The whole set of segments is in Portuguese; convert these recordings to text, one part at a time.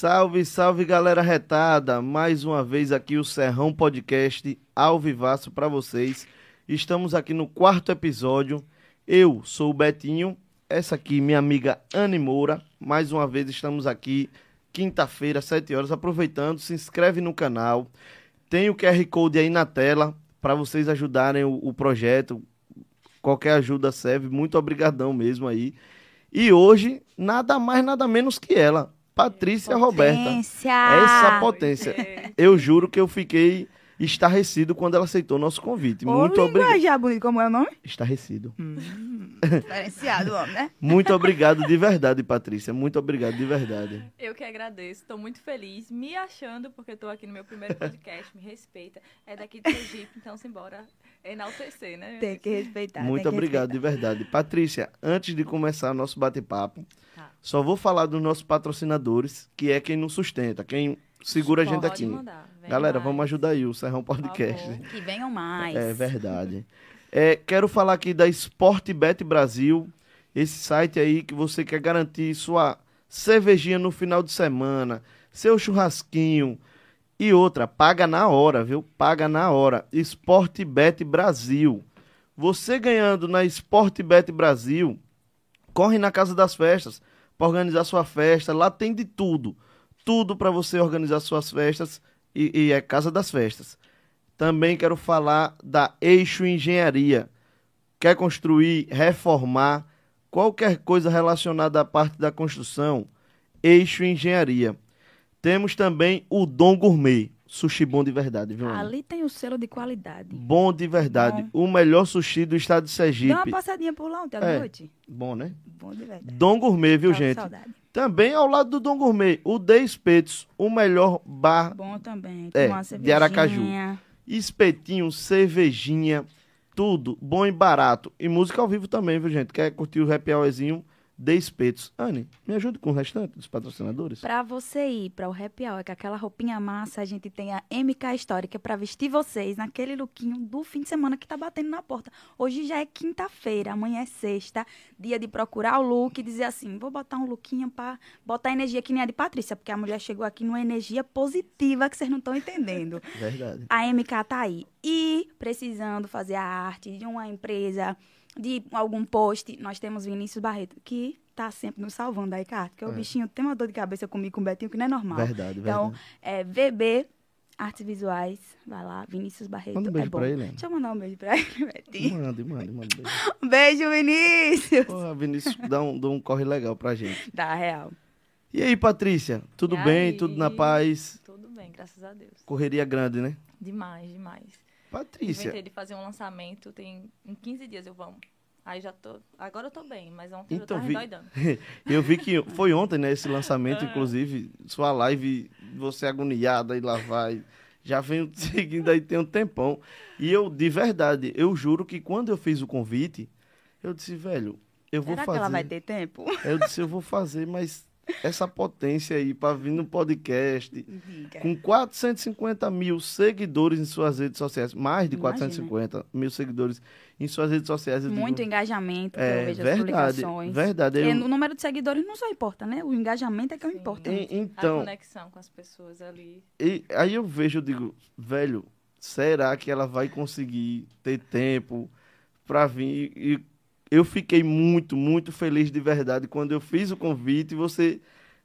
Salve, salve galera retada! Mais uma vez aqui o Serrão Podcast ao vivaço para vocês. Estamos aqui no quarto episódio. Eu sou o Betinho, essa aqui minha amiga Anne Moura. Mais uma vez estamos aqui quinta-feira, 7 horas, aproveitando, se inscreve no canal. Tem o QR Code aí na tela para vocês ajudarem o, o projeto. Qualquer ajuda serve. Muito obrigadão mesmo aí. E hoje, nada mais, nada menos que ela, Patrícia Roberta. Potência. Essa potência. Eu juro que eu fiquei estarrecido quando ela aceitou nosso convite. Ô, Muito obrigado. bonito, como é o nome? Estarrecido. Diferenciado, homem, né? Muito obrigado de verdade, Patrícia. Muito obrigado de verdade. Eu que agradeço, estou muito feliz, me achando, porque estou aqui no meu primeiro podcast, me respeita. É daqui do Egito, então simbora enaltecer, né? Tem que respeitar. Muito obrigado de verdade. Patrícia, antes de começar nosso bate-papo, Tá. só vou falar dos nossos patrocinadores, que é quem nos sustenta, quem segura a gente aqui. mandar, Galera, mais. vamos ajudar aí o Serrão Por Podcast. favor. Que venham mais. É verdade. É, quero falar aqui da Sportbet Brasil, esse site aí que você quer garantir sua cervejinha no final de semana, seu churrasquinho e outra, paga na hora, viu? Paga na hora. Sportbet Brasil. Você ganhando na Sportbet Brasil, corre na Casa das Festas para organizar sua festa. Lá tem de tudo. Tudo para você organizar suas festas e, e é Casa das Festas. Também quero falar da Eixo Engenharia. Quer construir, reformar, qualquer coisa relacionada à parte da construção? Eixo Engenharia. Temos também o Dom Gourmet. Sushi bom de verdade, viu? Ana? Ali tem o selo de qualidade. Bom de verdade. O melhor sushi do estado de Dá uma Sergipe. passadinha por lá ontem à É. noite. Bom, né? Bom de verdade. Dom Gourmet, viu, Tava gente? Saudade. Também ao lado do Dom Gourmet, o The Espetos, o melhor bar, Bom também. É, de Aracaju. espetinho, cervejinha, tudo bom e barato. E música ao vivo também, viu, gente? Quer curtir o happy hourzinho? The Espetos. Anne, me ajude com o restante dos patrocinadores? Pra você ir para o happy hour, com aquela roupinha massa, a gente tem a MK Histórica pra vestir vocês naquele lookinho do fim de semana que tá batendo na porta. Hoje já é quinta-feira, amanhã é sexta, dia de procurar o look e dizer assim, vou botar um lookinho pra botar energia que nem a de Patrícia, porque a mulher chegou aqui numa energia positiva que vocês não estão entendendo. Verdade. A MK tá aí. E precisando fazer a arte de uma empresa, de algum post, nós temos Vinícius Barreto, que tá sempre nos salvando aí, cara. Porque o É. bichinho tem uma dor de cabeça comigo com o Betinho, que não é normal. Verdade, Então, verdade. é VB Artes Visuais. Vai lá, Vinícius Barreto. Manda um beijo é bom. pra ele, Ana. Deixa eu mandar um beijo pra ele, Betinho. Mande, mande, mande. beijo. Um beijo, Vinícius. Porra, Vinícius, dá um, dá um corre legal pra gente. Da real. E aí, Patrícia? Tudo E bem? aí? Tudo na paz? Tudo bem, graças a Deus. Correria grande, né? Demais, demais. Patrícia, Inventei de fazer um lançamento, tem em 15 dias eu vamos. Aí já tô. Agora eu tô bem, mas ontem Então, eu tava vi- endoidando. eu vi que foi ontem, né, esse lançamento, Ah. inclusive, sua live, você agoniada e lá vai. Já venho seguindo aí tem um tempão. E eu, de verdade, eu juro que quando eu fiz o convite, eu disse, velho, eu vou Será fazer. que ela vai ter tempo? Eu disse, eu vou fazer, mas essa potência aí pra vir no podcast. Diga. Com 450 mil seguidores em suas redes sociais, mais de Imagina. 450 mil seguidores em suas redes sociais. eu Muito digo, engajamento, que eu é vejo as verdade, publicações. verdade. Porque eu- o número de seguidores não só importa, né? O engajamento é que é o Sim. importante. E- a então, conexão com as pessoas ali. e, aí eu vejo, eu digo, velho, será que ela vai conseguir ter tempo pra vir? E eu fiquei muito, muito feliz de verdade quando eu fiz o convite e você,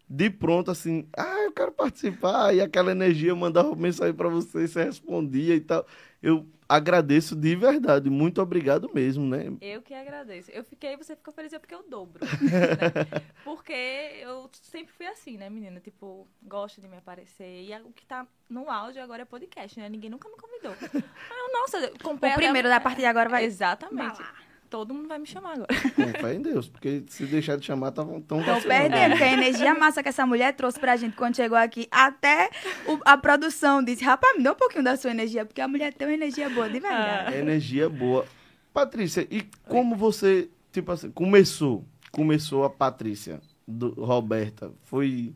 de pronto, assim, ah, eu quero participar. E aquela energia, eu mandava mensagem pra você, você respondia e tal. Eu agradeço de verdade, muito obrigado mesmo, né? Eu que agradeço. Eu fiquei, você ficou feliz, eu fiquei o dobro. né? Porque eu sempre fui assim, né, menina? Tipo, gosto de me aparecer. E o que tá no áudio agora é podcast, né? Ninguém nunca me convidou. Eu, nossa, eu comprei O primeiro da partir de agora vai. Exatamente. Vai lá. Todo mundo vai me chamar agora. Com fé em Deus, porque se deixar de chamar, tão, tão Estão perdendo, porque a energia massa que essa mulher trouxe pra gente quando chegou aqui, até o- a produção disse, rapaz, me dá um pouquinho da sua energia, porque a mulher tem uma energia boa, de verdade. Energia boa. Patrícia, e como você, tipo assim, começou? Começou a Patrícia do Roberta? Foi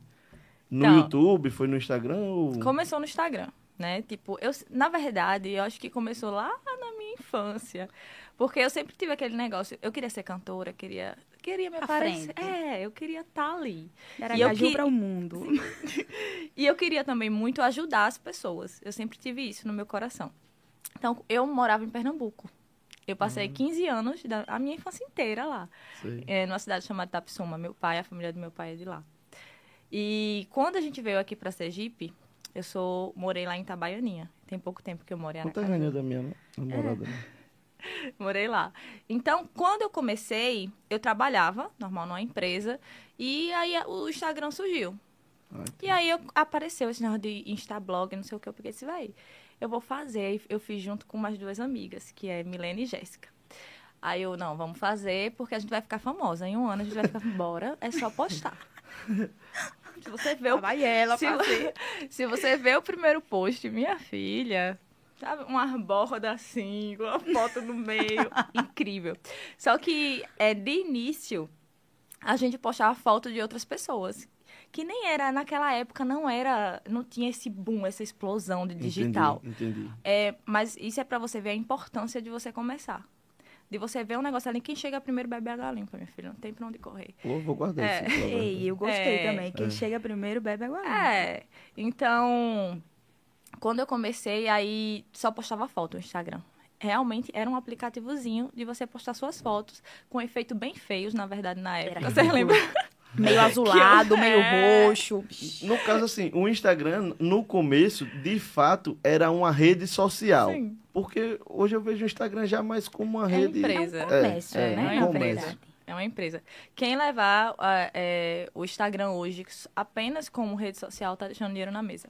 no Então, YouTube? Foi no Instagram? Ou... Começou no Instagram, né? Tipo, eu, na verdade, eu acho que começou lá na minha infância. Porque eu sempre tive aquele negócio, eu queria ser cantora, queria queria me À aparecer. frente. É, eu queria estar ali. Era E eu que- para o mundo. E eu queria também muito ajudar as pessoas. Eu sempre tive isso no meu coração. Então, eu morava em Pernambuco. Eu passei 15 anos, da, a minha infância inteira lá. É, numa cidade chamada Tapsuma. Meu pai, a família do meu pai é de lá. E quando a gente veio aqui para Sergipe, eu sou morei lá em Itabaianinha. Tem pouco tempo que eu moro em Conta Aracaju. a da minha namorada. né? Morei lá. Então, quando eu comecei, eu trabalhava, normal, numa empresa, e aí o Instagram surgiu. Ah, E aí eu, apareceu esse negócio de Instablog, não sei o que, eu peguei esse vai. Eu vou fazer. Eu fiz junto com umas duas amigas, que é Milene e Jéssica. Aí eu, não, vamos fazer, porque a gente vai ficar famosa. Em um ano a gente vai ficar, bora, é só postar. Se você vê o Vai ela se, se você vê o primeiro post, minha filha, sabe? Uma borda assim, com a foto no meio. Incrível. Só que é, de início, a gente postava foto de outras pessoas. Que nem era, naquela época, não era, não tinha esse boom, essa explosão de digital. Entendi, entendi. É, mas isso é pra você ver a importância de você começar. De você ver um negócio ali, quem chega primeiro bebe água limpa, minha filha. Não tem pra onde correr. Pô, vou guardar É. isso. Ei, eu gostei É. também. Quem É. chega primeiro bebe água. limpa. É, então, quando eu comecei, aí só postava foto no Instagram. Realmente era um aplicativozinho de você postar suas fotos, com efeito bem feios, na verdade, na época. Era Você lembra? Meio azulado, meio É. roxo. No caso, assim, o Instagram, no começo, de fato, era uma rede social. Sim. Porque hoje eu vejo o Instagram já mais como uma É rede. empresa. É um comércio, É, né? é comércio. verdade. É uma empresa. Quem levar ah, é, o Instagram hoje apenas como rede social tá deixando dinheiro na mesa.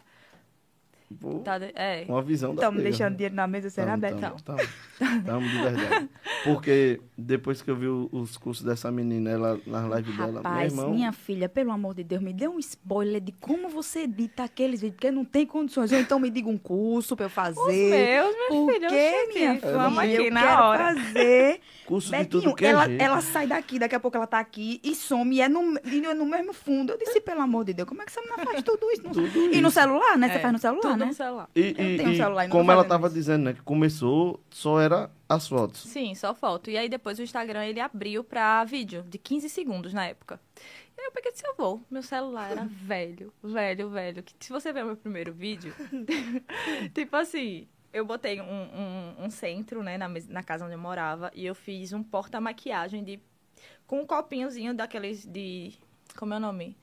Pô, Tá de- é. Uma visão da Estamos pega. deixando dinheiro na mesa, será, Tamo, tamo, tamo. Tamo de verdade. Porque depois que eu vi os cursos dessa menina, ela nas lives dela, meu Rapaz, irmão. minha filha, pelo amor de Deus, me dê um spoiler de como você edita aqueles vídeos, porque não tem condições. Ou então me diga um curso pra eu fazer. Os meus, minha Porque, filha, oxente, minha vamos filha, aqui eu na quero hora. fazer. Curso de Betinho, tudo que é ela, jeito. ela sai daqui, daqui a pouco ela tá aqui e some, e é no, e é no mesmo fundo. Eu disse, pelo amor de Deus, como é que você não faz tudo isso? No- Tudo e no isso. celular, né? Você É, faz no celular, Tudo né? no celular. E, Eu e- tenho um e celular e como ela fazendo tava isso. dizendo, né? Que começou, só era as fotos. Sim, só foto. E aí depois o Instagram ele abriu pra vídeo, de 15 segundos na época. E aí eu peguei e disse, eu vou. Meu celular era velho, velho, velho. Que se você ver o meu primeiro vídeo, tipo assim, eu botei um, um, um centro, né, na, na casa onde eu morava, e eu fiz um porta-maquiagem de. com um copinhozinho daqueles de. Como é o nome?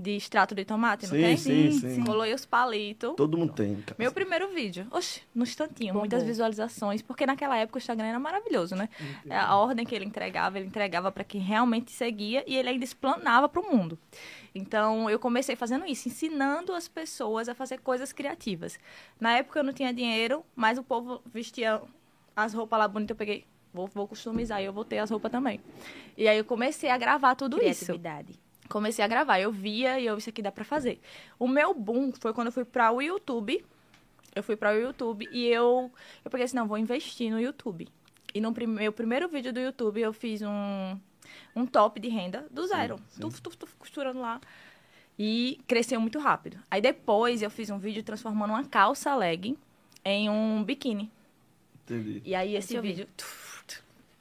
De extrato de tomate, não Sim, tem? sim, Sim, sim. sim. Colou os palitos. Todo mundo tem. cara. Meu primeiro vídeo. Oxe, no instantinho, Bombou. muitas visualizações, porque naquela época o Instagram era maravilhoso, né? A ordem que ele entregava, ele entregava para quem realmente seguia e ele ainda explanava para o mundo. Então, eu comecei fazendo isso, ensinando as pessoas a fazer coisas criativas. Na época eu não tinha dinheiro, mas o povo vestia as roupas lá bonitas, eu peguei, vou, vou customizar e eu vou ter as roupas também. E aí eu comecei a gravar tudo isso Criatividade. Comecei a gravar. Eu via e eu, isso aqui dá pra fazer. O meu boom foi quando eu fui para o YouTube. Eu fui para o YouTube e eu, eu peguei assim, não, vou investir no YouTube. E no prim- meu primeiro vídeo do YouTube eu fiz um, um top de renda do zero. sim. Tuf, tuf, tuf, costurando lá. E cresceu muito rápido. Aí depois eu fiz um vídeo transformando uma calça legging em um biquíni. Entendi. E aí esse vídeo, tuf,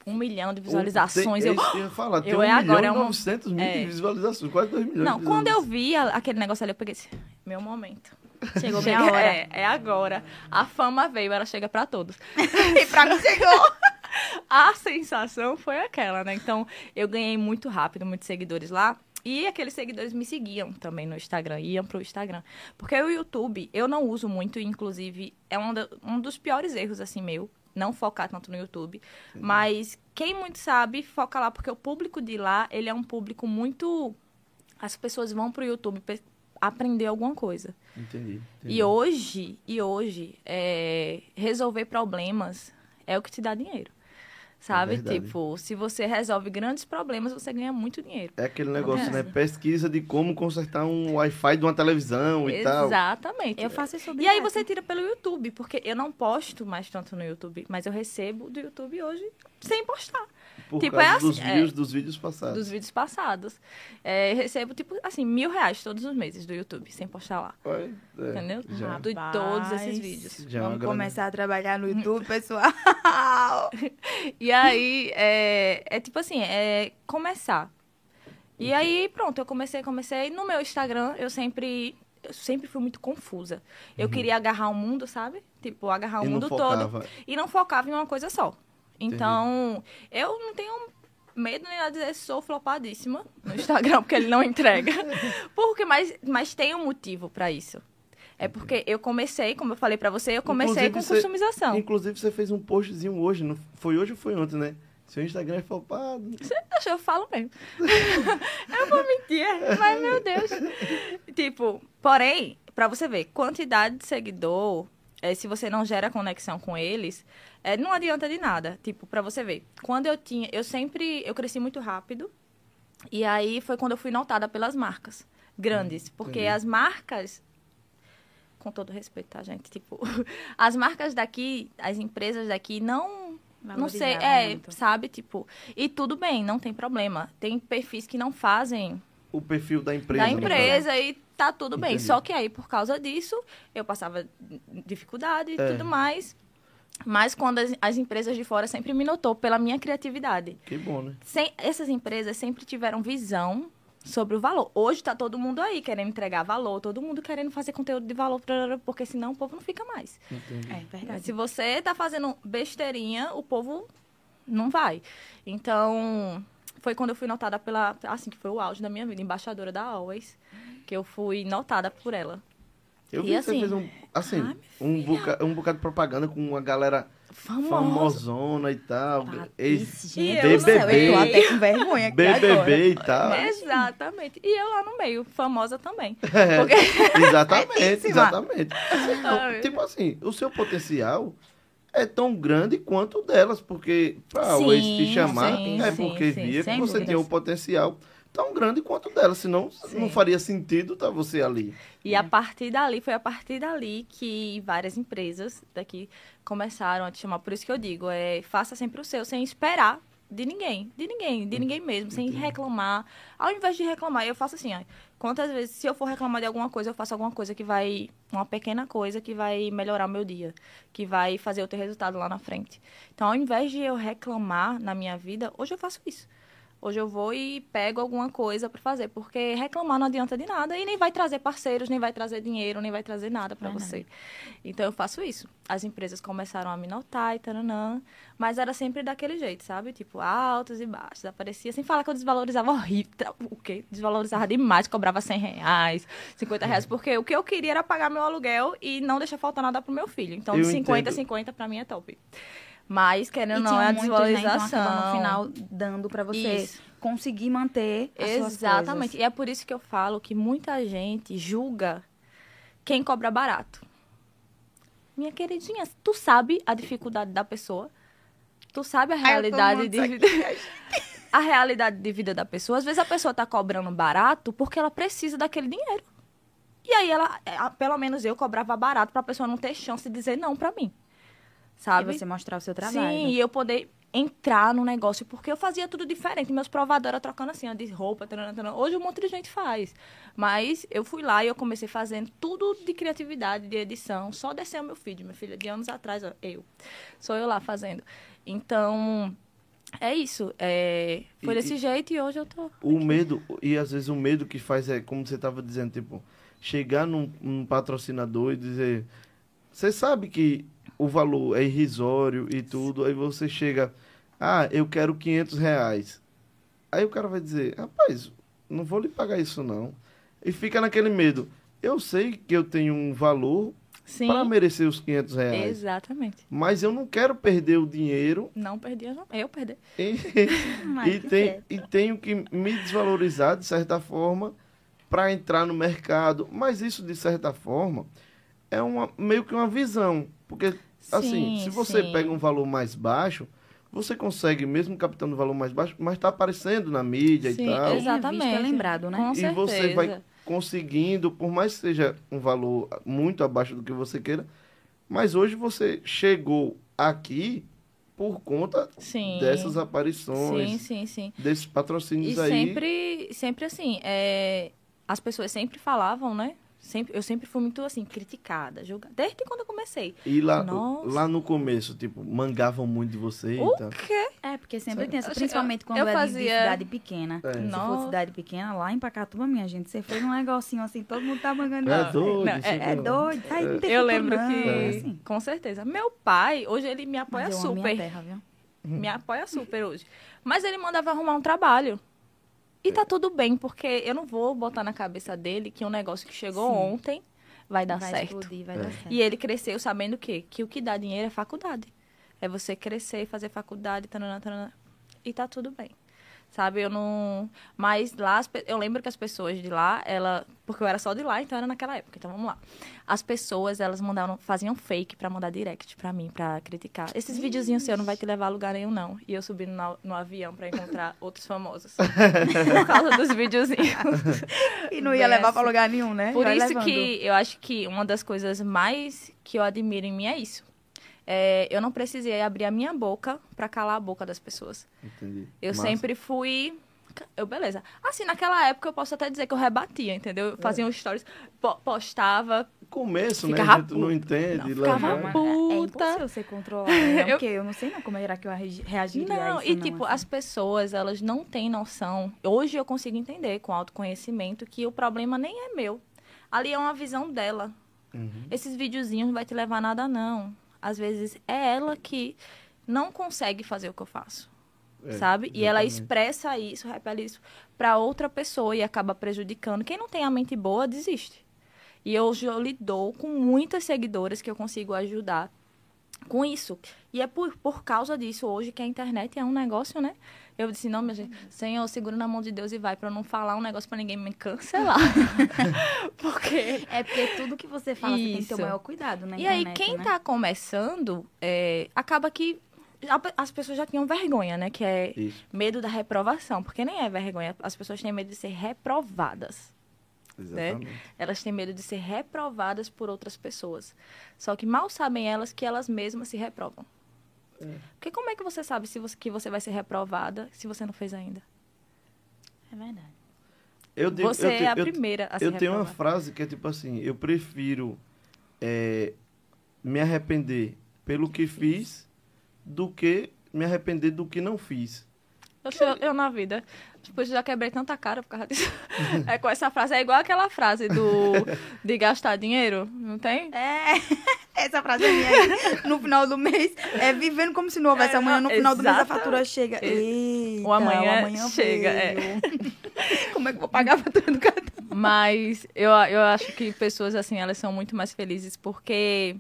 um milhão de visualizações. Tem, eu, é eu ia falar. Tem eu um é milhão agora, e é um- 900 mil é. de visualizações. Quase 2 milhões Não, de quando eu vi aquele negócio ali, eu peguei assim, meu momento. Chegou minha hora. É, é agora. A fama veio, ela chega pra todos. E pra mim chegou. A sensação foi aquela, né? Então, eu ganhei muito rápido, muitos seguidores lá. E aqueles seguidores me seguiam também no Instagram, iam pro Instagram. Porque o YouTube, eu não uso muito, inclusive, é um, da- um dos piores erros, assim, meu. Não focar tanto no YouTube. Mas quem muito sabe, foca lá, porque o público de lá, ele é um público muito... As pessoas vão pro YouTube aprender alguma coisa. Entendi. entendi. E hoje, e hoje, é, resolver problemas é o que te dá dinheiro. Sabe? verdade. tipo, se você resolve grandes problemas, você ganha muito dinheiro. É aquele negócio, É. né? Pesquisa de como consertar um Wi-Fi de uma televisão e tal. Exatamente. Eu faço isso sobre E aí você tira pelo YouTube, porque eu não posto mais tanto no YouTube, mas eu recebo do YouTube hoje sem postar. Por Tipo, causa é assim, dos é. views dos vídeos passados. dos vídeos passados. É, recebo, tipo, assim, mil reais todos os meses do YouTube, sem postar lá. Olha, é, Entendeu? Já, De todos esses vídeos. já é Vamos grande- começar a trabalhar no YouTube, pessoal. E aí, é, é tipo assim, é começar. E aí, pronto, eu comecei, comecei. No meu Instagram, eu sempre, eu sempre fui muito confusa. Eu queria agarrar o mundo, sabe? Tipo, agarrar o Uhum. E mundo todo. E não focava em uma coisa só. Então, eu não tenho medo nem nada de dizer que sou flopadíssima no Instagram, porque ele não entrega. porque, mas, mas tem um motivo pra isso. É porque eu comecei, como eu falei pra você, eu comecei Inclusive, com você- customização. Inclusive, você fez um postzinho hoje. Não foi hoje ou foi ontem, né? Seu Instagram é flopado. Acho, eu falo mesmo. eu vou mentir, mas meu Deus. Tipo, porém, pra você ver, quantidade de seguidor, é, se você não gera conexão com eles, é, não adianta de nada. Tipo, pra você ver, quando eu tinha, eu sempre, eu cresci muito rápido, e aí foi quando eu fui notada pelas marcas grandes, porque entendi. as marcas com todo respeito, tá, gente? Tipo, as marcas daqui, as empresas daqui não não sei, é, muito. sabe, tipo, e tudo bem, não tem problema. Tem perfis que não fazem O perfil da empresa. da empresa e tá tudo bem. Entendi. Só que aí, por causa disso, eu passava dificuldade e É. tudo mais. Mas quando as, as empresas de fora sempre me notou pela minha criatividade. Que bom, né? Sem, essas empresas sempre tiveram visão sobre o valor. Hoje tá todo mundo aí querendo entregar valor, todo mundo querendo fazer conteúdo de valor, porque senão o povo não fica mais. Entendi. É verdade. Se você tá fazendo besteirinha, o povo não vai. Então, foi quando eu fui notada pela. Assim, que foi o auge da minha vida, embaixadora da Always. Que eu fui notada por ela. Eu E vi que assim- você fez um, assim, Ah, um, boca, um bocado de propaganda com uma galera Famosa. famosona e tal. Ex- gente eu do céu, BBB. eu tô até com vergonha aqui BBB agora. e tal. Exatamente. E eu lá no meio, famosa também. É, Porque- exatamente, Belíssima. exatamente. Ah, Então, tipo assim, o seu potencial é tão grande quanto o delas, porque pra Sim, o ex te chamar sim, é sim, porque sim, via que sem você dúvidas. tinha um potencial tão grande quanto dela, senão Sim. não faria sentido tá você ali. E a partir dali, foi a partir dali que várias empresas daqui começaram a te chamar. Por isso que eu digo, é, faça sempre o seu, sem esperar de ninguém, de ninguém, de ninguém mesmo, sem reclamar. Ao invés de reclamar, eu faço assim, ó, quantas vezes, se eu for reclamar de alguma coisa, eu faço alguma coisa que vai, uma pequena coisa que vai melhorar o meu dia, que vai fazer eu ter resultado lá na frente. Então, ao invés de eu reclamar na minha vida, hoje eu faço isso. Hoje eu vou e pego alguma coisa pra fazer, porque reclamar não adianta de nada e nem vai trazer parceiros, nem vai trazer dinheiro, nem vai trazer nada Verdade. você. Então eu faço isso. As empresas começaram a me notar e taranã, mas era sempre daquele jeito, sabe? Tipo, altos e baixos. Aparecia sem falar que eu desvalorizava horrível. O quê? Desvalorizava demais, cobrava 100 reais, 50 reais, porque o que eu queria era pagar meu aluguel e não deixar faltar nada pro meu filho. Então, Eu de 50 entendo. a 50 pra mim é top. Mas, querendo ou não, é a muitos, né? Então desvalorização. no final dando pra você Isso. conseguir manter as Exatamente. E é por isso que eu falo que muita gente julga quem cobra barato. Minha queridinha, tu sabe a dificuldade da pessoa? Tu sabe a realidade de vida? A realidade de vida da pessoa. Às vezes a pessoa tá cobrando barato porque ela precisa daquele dinheiro. E aí ela, é, pelo menos eu cobrava barato pra pessoa não ter chance de dizer não pra mim. Sabe? E você mostrar o seu trabalho. Sim, e eu poder entrar no negócio, porque eu fazia tudo diferente. Meus provadores eram trocando assim, ó, de roupa, taranã, taranã. hoje um monte de gente faz. Mas eu fui lá e eu comecei fazendo tudo de criatividade, de edição, só descer o meu feed, minha filha, de anos atrás, ó, eu. Sou eu lá fazendo. Então, é isso. é, foi E- desse jeito e hoje eu tô. O medo, e às vezes o medo que faz é, como você estava dizendo, tipo, chegar num, num patrocinador e dizer, você sabe que o valor é irrisório e tudo, aí você chega, ah, eu quero 500 reais. Aí o cara vai dizer, rapaz, não vou lhe pagar isso não. E fica naquele medo. Eu sei que eu tenho um valor para merecer os 500 reais, Exatamente. mas eu não quero perder o dinheiro Não perdi, eu não- eu perdi. e, e, tem- e tenho que me desvalorizar de certa forma para entrar no mercado. Mas isso, de certa forma, é uma, meio que uma visão. Porque, assim, Sim, se você sim. pega um valor mais baixo, você consegue, mesmo captando um valor mais baixo, mas está aparecendo na mídia Sim, e tal. exato. Exatamente. É lembrado, né? Com E você vai certeza. conseguindo, por mais que seja um valor muito abaixo do que você queira, mas hoje você chegou aqui por conta Sim. dessas aparições, Sim, sim, sim. desses E patrocínios aí. sempre, sempre assim, é, as pessoas sempre falavam, né? Sempre, eu sempre fui muito assim, criticada, julgada. Desde quando eu comecei. E lá, Nossa. lá no começo, tipo, mangavam muito de você O e tal. quê? É, porque sempre tem essa, principalmente quando eu é de- de fazia- cidade pequena. É. Se for Nossa. cidade pequena, lá em Pacatuba, minha gente, você fez um negocinho assim, todo mundo tá mangando. É você. doido. Não, é- É lá. doido. Aí não tem Eu futuro, lembro não, que, é assim. com certeza, meu pai, hoje ele me apoia Mas eu amo minha super. terra, viu? Me apoia super hoje. Mas ele mandava arrumar um trabalho. E tá tudo bem, porque eu não vou botar na cabeça dele que um negócio que chegou Sim. ontem vai dar vai certo. explodir, vai É. dar certo. E ele cresceu sabendo o quê? Que o que dá dinheiro é faculdade. É você crescer, fazer faculdade, tanana, tanana, e tá tudo bem. Sabe, eu não. Mas lá, eu lembro que as pessoas de lá, ela. Porque eu era só de lá, então era naquela época. Então vamos lá. As pessoas, elas mandavam, faziam fake pra mandar direct pra mim, pra criticar. Esses videozinhos seus não vai te levar a lugar nenhum, não. E eu subindo na- no avião pra encontrar outros famosos. Por causa dos videozinhos. E não ia levar pra lugar nenhum, né? Por Vai isso levando. que eu acho que uma das coisas mais que eu admiro em mim é isso. É, eu não precisei abrir a minha boca pra calar a boca das pessoas. Entendi. Eu Massa. sempre fui. Eu, beleza. Assim, naquela época eu posso até dizer que eu rebatia, entendeu? É. Eu fazia um stories, po- postava. Começo, né? A gente não entende. Não, ficava mas puta. É, é impossível você controlar, né? Eu- Porque eu não sei não como era que eu reagi- reagiria a Não, isso. e não, tipo, assim. as pessoas, elas não têm noção. Hoje eu consigo entender com autoconhecimento que o problema nem é meu. Ali é uma visão dela. Uhum. Esses videozinhos não vai te levar a nada, não. Às vezes é ela que não consegue fazer o que eu faço. É, sabe? E ela exatamente. expressa isso, repele isso pra outra pessoa e acaba prejudicando. Quem não tem a mente boa, desiste. E hoje eu lidou com muitas seguidoras que eu consigo ajudar com isso. E é por, por causa disso hoje que a internet é um negócio, né? Eu disse, não, minha gente, Senhor, segura na mão de Deus e vai pra eu não falar um negócio pra ninguém me cancelar. Porque É porque tudo que você fala, você tem que ter o Isso. maior cuidado na e aí, quem né? tá começando, é, acaba que as pessoas já tinham vergonha, né? Que é Isso, medo da reprovação. Porque nem é vergonha. As pessoas têm medo de ser reprovadas. exatamente. Elas têm medo de ser reprovadas por outras pessoas. Só que mal sabem elas que elas mesmas se reprovam. É. Porque como é que você sabe se você, que você vai ser reprovada se você não fez ainda? É verdade. Eu digo, você eu é a eu- primeira a se Eu tenho uma frase que é tipo assim, eu prefiro é, me arrepender pelo que fiz do que me arrepender do que não fiz. Eu, sou- eu na vida. Eu já quebrei tanta cara por causa disso. É com essa frase. É igual aquela frase do de gastar dinheiro, não tem? É, essa frase é minha. No final do mês, é vivendo como se não houvesse É, amanhã. No final do mês a fatura chega. Eita, o amanhã chega, é. Como é que eu vou pagar a fatura do cartão? Mas eu, eu acho que pessoas assim, elas são muito mais felizes porque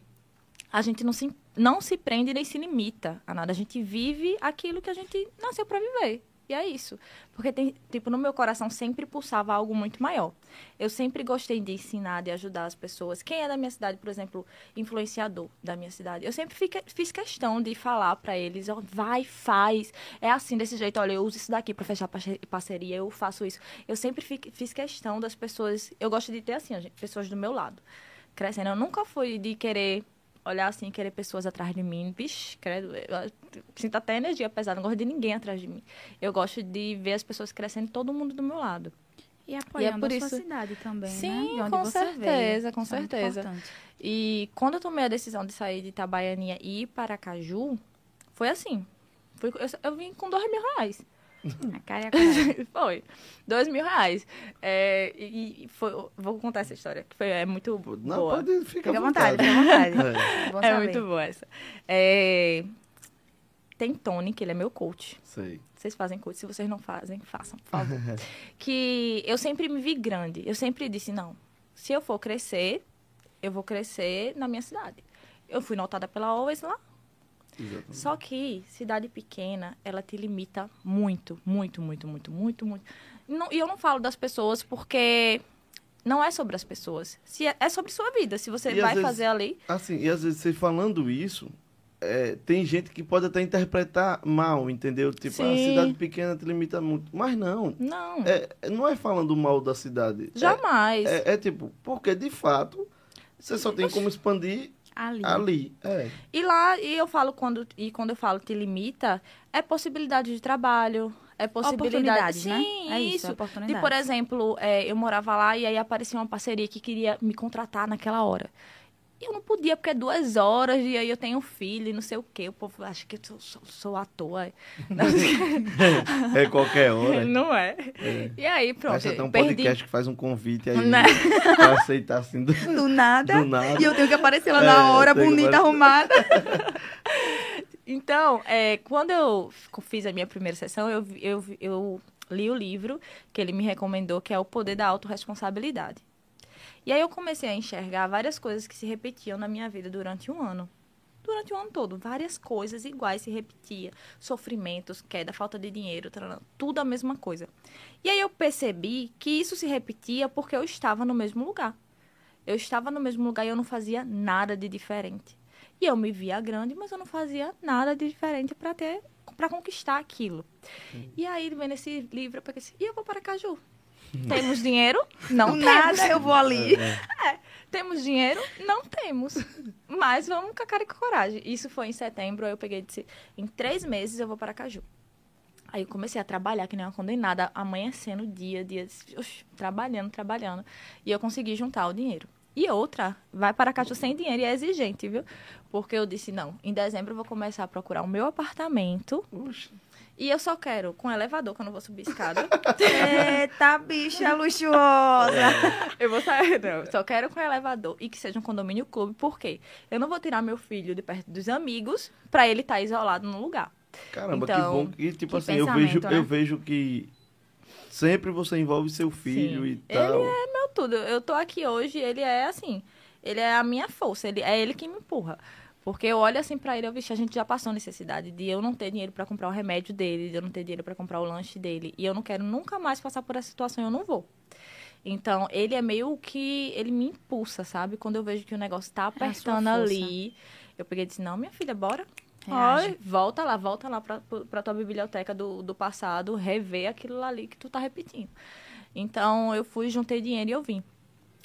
a gente não se, não se prende nem se limita a nada. A gente vive aquilo que a gente nasceu pra viver. E é isso. Porque tem, tipo, no meu coração sempre pulsava algo muito maior. Eu sempre gostei de ensinar, de ajudar as pessoas. Quem é da minha cidade, por exemplo, influenciador da minha cidade, eu sempre fica- fiz questão de falar pra eles, ó, vai, faz. É assim, desse jeito, olha, eu uso isso daqui pra fechar parce- parceria, eu faço isso. Eu sempre fi- fiz questão das pessoas, eu gosto de ter assim, pessoas do meu lado, crescendo. Eu nunca fui de querer olhar assim, querer pessoas atrás de mim. Vixe, credo, eu sinto até energia pesada, não gosto de ninguém atrás de mim. Eu gosto de ver as pessoas crescendo, todo mundo do meu lado. E apoiando por a sua isso- cidade também, né? Sim, onde com certeza, veio. com Isso é certeza. importante. E quando eu tomei a decisão de sair de Itabaianinha e ir para Caju, foi assim. Foi- eu, eu vim com dois mil reais. A cara e a coragem. foi. Dois mil reais. É, e e foi, vou contar essa história, que foi, é muito Não, boa. pode ficar Fica à vontade, vontade. fica à vontade. É, Bom É muito boa essa. É, tem Tony, que ele é meu coach. sei. Vocês fazem coach, se vocês não fazem, façam, por favor. que eu sempre me vi grande. Eu sempre disse, não, se eu for crescer, eu vou crescer na minha cidade. Eu fui notada pela Always lá. Exatamente. Só que cidade pequena, ela te limita muito, muito, muito, muito, muito, muito. Não- e eu não falo das pessoas porque não é sobre as pessoas. Se é, é sobre sua vida. Se você E vai vezes- fazer ali, Assim, e às vezes você falando isso, é, tem gente que pode até interpretar mal, entendeu? Tipo, a Sim. cidade pequena te limita muito. Mas não. não. É, não é falando mal da cidade. É- Jamais. É, é tipo, porque de fato, você só tem como expandir Ali. Ali, é. E lá, e eu falo quando, e quando eu falo te limita, é possibilidade de trabalho, é possibilidade. Né? Sim, É isso, é oportunidade. De, por exemplo, é, eu morava lá e aí aparecia uma parceria que queria me contratar naquela hora. E eu não podia, porque é duas horas, e aí eu tenho um filho e não sei o quê. O povo acha que eu sou, sou, sou ator. é. É qualquer hora. não é. E aí, pronto. Mas você tem um perdi. podcast que faz um convite aí Né? pra aceitar assim do, Do nada. do nada. E eu tenho que aparecer lá É, na hora, que bonita, arrumada. Então, é, quando eu fiz a minha primeira sessão, eu, eu, eu li o livro que ele me recomendou, que é O Poder da Autoresponsabilidade. E aí eu comecei a enxergar várias coisas que se repetiam na minha vida durante um ano. Durante o ano todo, várias coisas iguais se repetiam. Sofrimentos, queda, falta de dinheiro, tudo a mesma coisa. E aí eu percebi que isso se repetia porque eu estava no mesmo lugar. Eu estava no mesmo lugar e eu não fazia nada de diferente. E eu me via grande, mas eu não fazia nada de diferente para ter para conquistar aquilo. E aí, vendo esse livro, eu assim, e eu vou para Caju. Temos dinheiro? Não Do temos. nada eu vou ali. Temos dinheiro? Não temos. Mas vamos com a cara e com a coragem. Isso foi em setembro, aí eu peguei e disse, em três meses eu vou para Caju. Aí eu comecei a trabalhar, que nem uma condenada, amanhecendo dia, dia, trabalhando, trabalhando. E eu consegui juntar o dinheiro. E outra, vai para Caju sem dinheiro e é exigente, viu? Porque eu disse, não, em dezembro eu vou começar a procurar o meu apartamento. Puxa. E eu só quero com elevador, que eu não vou subir escada. Eita, bicha luxuosa. Eu vou sair, não. Só quero com elevador e que seja um condomínio clube, por quê? Eu não vou tirar meu filho de perto dos amigos pra ele estar isolado num lugar. Caramba, que Então, bom que, tipo que assim, eu vejo, né? eu vejo que sempre você envolve seu filho Sim. e tal. Ele é meu tudo. Eu tô aqui hoje, ele é assim, ele é a minha força, ele é ele que me empurra. Porque eu olho assim pra ele, eu vixe, a gente já passou necessidade de eu não ter dinheiro pra comprar o remédio dele, de eu não ter dinheiro pra comprar o lanche dele, e eu não quero nunca mais passar por essa situação, eu não vou. Então, ele é meio que ele me impulsa, sabe? Quando eu vejo que o negócio tá É apertando força. ali, eu peguei e disse: "Não, minha filha, bora. Olha, volta lá, volta lá pra, pra tua biblioteca do, do passado, rever aquilo ali que tu tá repetindo. Então, eu fui, juntei dinheiro e eu vim.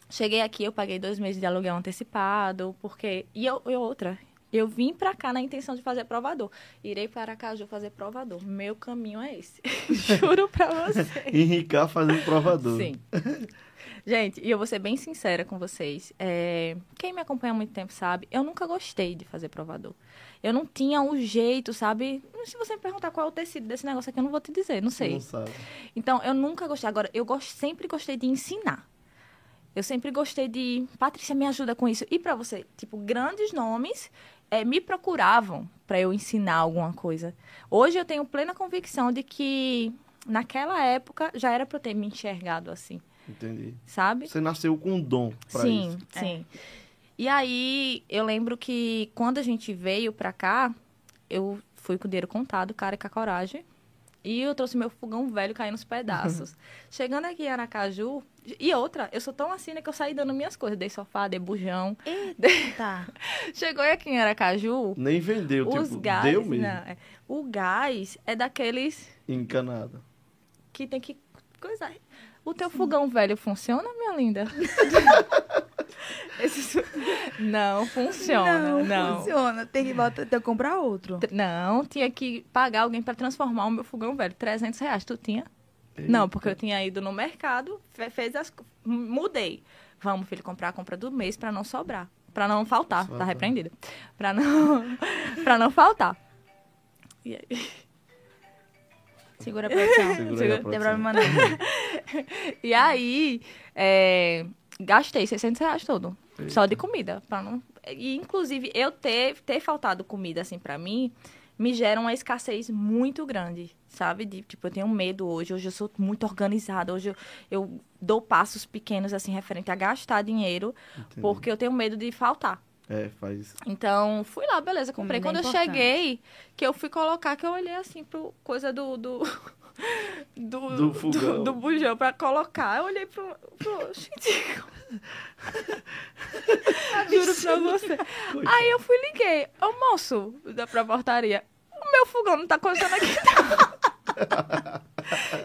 Cheguei aqui, eu paguei dois meses de aluguel antecipado, porque... E eu, eu outra, eu vim pra cá na intenção de fazer provador. Irei para Aracaju fazer provador. Meu caminho é esse. Juro pra você. Enricar fazendo provador. Sim. Gente, e eu vou ser bem sincera com vocês. É, quem me acompanha há muito tempo sabe, eu nunca gostei de fazer provador. Eu não tinha o jeito, sabe? Se você me perguntar qual é o tecido desse negócio aqui, eu não vou te dizer, não sei. Não sabe. Então, eu nunca gostei. Agora, eu gosto, sempre gostei de ensinar. Eu sempre gostei de. Patrícia, me ajuda com isso. E pra você, tipo, grandes nomes eh, me procuravam pra eu ensinar alguma coisa. Hoje eu tenho plena convicção de que naquela época já era pra eu ter me enxergado assim, Entendi. sabe? Você nasceu com um dom pra sim, isso. sim. E aí, eu lembro que quando a gente veio pra cá, eu fui com o dinheiro contado, cara com a coragem. E eu trouxe meu fogão velho caindo nos pedaços. Chegando aqui em Aracaju, e outra, eu sou tão assim né, que eu saí dando minhas coisas. Dei sofá, dei bujão. Tá. Chegou aqui em Aracaju, Nem vendeu, os tipo, gás. deu mesmo. não, é. o gás é daqueles Encanado. que tem que coisar. O teu fogão velho funciona, minha linda? Não funciona, não. funciona. Tem que, botar, tem que comprar outro. Tr- Não, tinha que pagar alguém para transformar o meu fogão velho. 300 reais, tu tinha? Não, porque eu tinha ido no mercado, fe- fez as... Mudei. Vamos, filho, comprar a compra do mês para não sobrar. Para não faltar, tá Faltar. repreendido. Para não, pra não faltar. E aí? Segura a produção. Segura a Segura- Não tem produção. problema não. E aí, é, gastei 600 reais todo. Eita. Só de comida. Pra não... E, inclusive, eu ter, ter faltado comida, assim, pra mim, me gera uma escassez muito grande, sabe? De, tipo, eu tenho medo hoje. Hoje eu sou muito organizada. Hoje eu, eu dou passos pequenos, assim, referente a gastar dinheiro, Entendi. porque eu tenho medo de faltar. É, faz. Então, fui lá, beleza, comprei. É Quando eu importante. cheguei, que eu fui colocar, que eu olhei assim pro coisa do. Do, do, Do fogão. do, do bujão pra colocar. Eu olhei pro. pro gente. Juro pra você. Aí eu fui e liguei. Ô moço da pra portaria, o meu fogão não tá coçando aqui, não.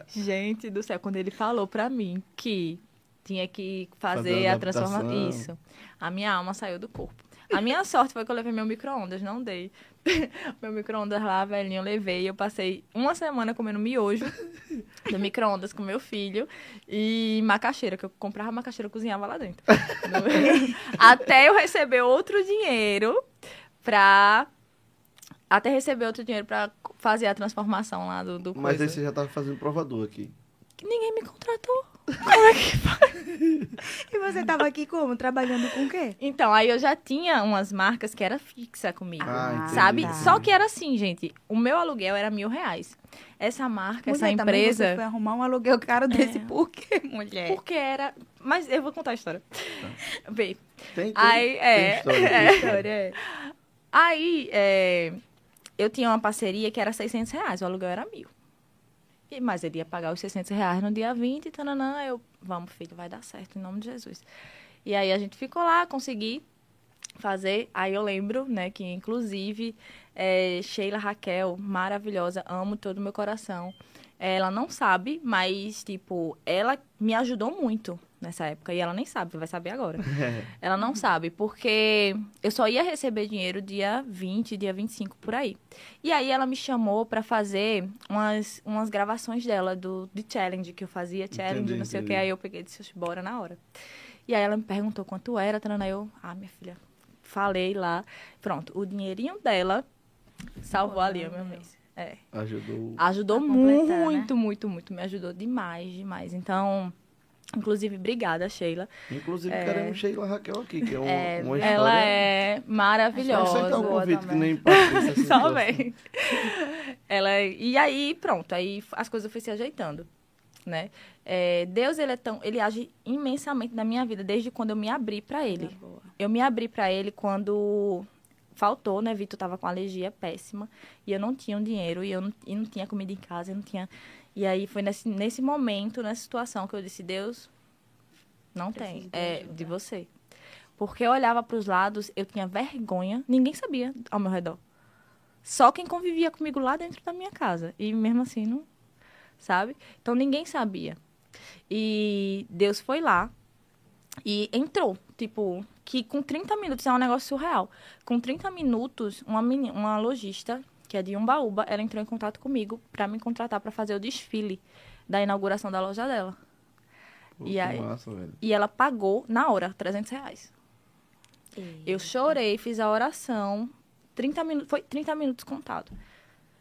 Gente do céu, quando ele falou pra mim que tinha que fazer, Fazer a a transformação. Isso. A minha alma saiu do corpo. A minha sorte foi que eu levei meu micro-ondas, não dei. meu micro-ondas lá, velhinho, eu levei. Eu passei uma semana comendo miojo do micro-ondas com meu filho e macaxeira, que eu comprava macaxeira e cozinhava lá dentro. Até eu receber outro dinheiro pra. Até receber outro dinheiro pra fazer a transformação lá do, do Mas coisa. aí você já tava fazendo provador aqui. Que Ninguém me contratou. Como é que faz? E você tava aqui como? Trabalhando com o quê? Então, aí eu já tinha umas marcas que era fixa comigo. Ah, entendi. sabe? tá. Só que era assim, gente. O meu aluguel era mil reais. Essa marca, essa Mulher, também empresa. Você foi arrumar um aluguel caro desse. Por quê, mulher? Porque era. Mas eu vou contar a história. Bem, Tem, tem, aí. É. história, é. história. é. Aí, é, eu tinha uma parceria que era 600 reais, o aluguel era mil. E, mas ele ia pagar os 600 reais no dia 20, e tananã, eu, vamos, filho, vai dar certo, em nome de Jesus. E aí a gente ficou lá, consegui fazer. Aí eu lembro, né, que inclusive é, Sheila Raquel, maravilhosa, amo todo o meu coração. Ela não sabe, mas, tipo, ela me ajudou muito nessa época. E ela nem sabe, vai saber agora. Ela não sabe, porque eu só ia receber dinheiro dia 20, dia 25, por aí. E aí ela me chamou pra fazer umas, umas gravações dela, do, de challenge, que eu fazia challenge, Entendi, não sei o que. entendi. Aí eu peguei e disse, "Oxe, bora na hora. E aí ela me perguntou quanto era, tanana, eu, ah, minha filha, falei lá. Pronto, o dinheirinho dela salvou ali o meu mês. É. Ajudou. Ajudou completar, né? muito, muito, muito. Me ajudou demais, demais. Então, inclusive, obrigada, Sheila. Inclusive, É. queremos Sheila Raquel aqui, que é uma, É, uma história... ela é maravilhosa. Não sei um convite que nem Patrícia. assim, Só vem. Ela, e aí, pronto, aí as coisas foram se ajeitando, né? É, Deus, ele é tão, ele age imensamente na minha vida desde quando eu me abri pra ele. boa. Eu me abri pra ele quando faltou, né? Vitor tava com alergia péssima e eu não tinha um dinheiro e eu não, e não tinha comida em casa, eu não tinha. E aí foi nesse, nesse momento, nessa situação que eu disse, Deus, não tem, Preciso de é de você. Porque eu olhava para os lados, eu tinha vergonha, ninguém sabia ao meu redor. Só quem convivia comigo lá dentro da minha casa. E mesmo assim, não. Sabe? Então ninguém sabia. E Deus foi lá e entrou. Tipo, que com 30 minutos é um negócio surreal. Com 30 minutos, uma, uma lojista, que é de Umbaúba, ela entrou em contato comigo para me contratar para fazer o desfile da inauguração da loja dela. Pô, E aí? massa, velho. E ela pagou na hora 300 reais. Eu chorei, fiz a oração. 30 minutos, foi 30 minutos contado.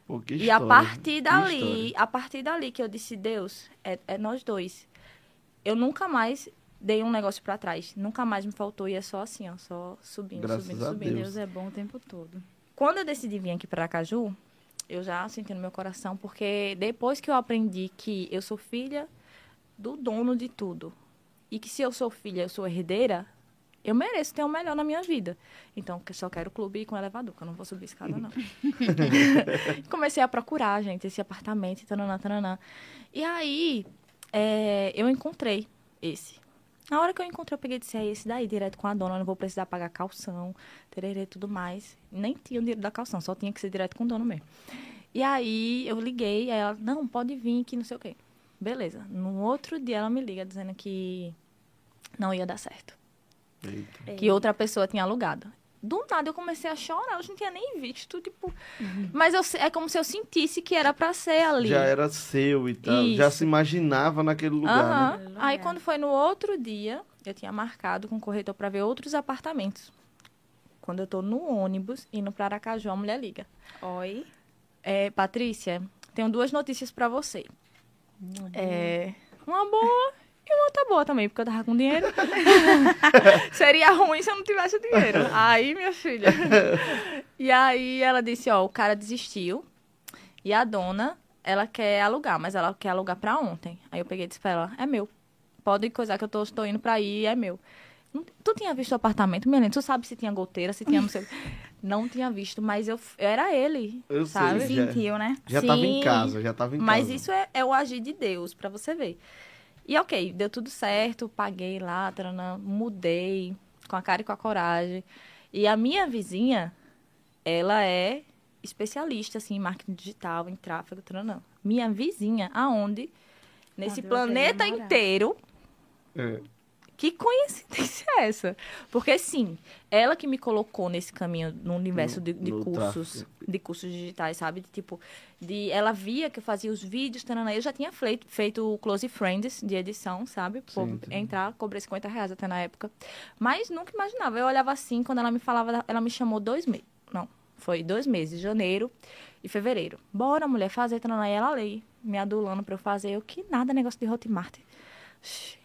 Pô, que E a história, partir dali, história. a partir dali que eu disse, Deus, é, é nós dois. Eu nunca mais dei um negócio pra trás. Nunca mais me faltou e é só assim, ó, só subindo, Graças subindo, subindo. Deus. Deus é bom o tempo todo. Quando eu decidi vir aqui para Aracaju, eu já senti no meu coração, porque depois que eu aprendi que eu sou filha do dono de tudo, e que se eu sou filha, eu sou herdeira, eu mereço ter o melhor na minha vida. Então, eu só quero clube com elevador, que eu não vou subir escada, não. Comecei a procurar, gente, esse apartamento, tananã, tananã. E aí, é, eu encontrei esse. Na hora que eu encontrei, eu peguei e disse, é esse daí, direto com a dona, eu não vou precisar pagar calção, tererê, tudo mais. Nem tinha o dinheiro da calção, só tinha que ser direto com o dono mesmo. E aí, eu liguei, aí ela, não, pode vir que não sei o quê. Beleza. No outro dia, ela me liga dizendo que não ia dar certo. Eita. Que outra pessoa tinha alugado. Do nada, eu comecei a chorar, eu não tinha nem visto, tipo... Mas eu, é como se eu sentisse que era pra ser ali. Já era seu e tal. Já Isso. se imaginava naquele lugar, né? Aham. Aí quando foi no outro dia, eu tinha marcado com o corretor para ver outros apartamentos. Quando eu tô no ônibus indo para Aracaju, a mulher liga. Oi. É, Patrícia, tenho duas notícias para você. É, uma boa e uma outra boa também, porque eu tava com dinheiro. Seria ruim se eu não tivesse dinheiro. Aí, minha filha. E aí ela disse, ó, o cara desistiu e a dona, ela quer alugar, mas ela quer alugar pra ontem. Aí eu peguei e disse pra ela, é meu. Pode coisar que eu tô, tô indo pra ir, é meu. Tu tinha visto o apartamento, menina? Tu sabe se tinha goteira, se tinha não sei. Não tinha visto, mas eu, era ele, Eu sei, sabe? já- Sentiu, né? Já tava em Sim, casa, já tava em Mas casa. isso é, é o agir de Deus, pra você ver. E ok, deu tudo certo, paguei lá, taranã, mudei com a cara e com a coragem. E a minha vizinha, ela é especialista assim, em marketing digital, em tráfego, taranã. Minha vizinha, aonde? Nesse planeta inteiro, É. que coincidência é essa? Porque sim, ela que me colocou nesse caminho no universo No- de, de no cursos, tráfico. de cursos digitais, sabe? De, tipo, de ela via que eu fazia os vídeos, tanana, eu já tinha feito, feito o Close Friends de edição, sabe? Por Sim, entrar, cobrei 50 reais até na época. Mas nunca imaginava. Eu olhava assim, quando ela me falava, ela me chamou dois meses. Não, foi dois meses, janeiro e fevereiro. Bora, mulher, fazer, tanana. E ela lei, me adulando pra eu fazer. Eu que nada, negócio de Hotmart.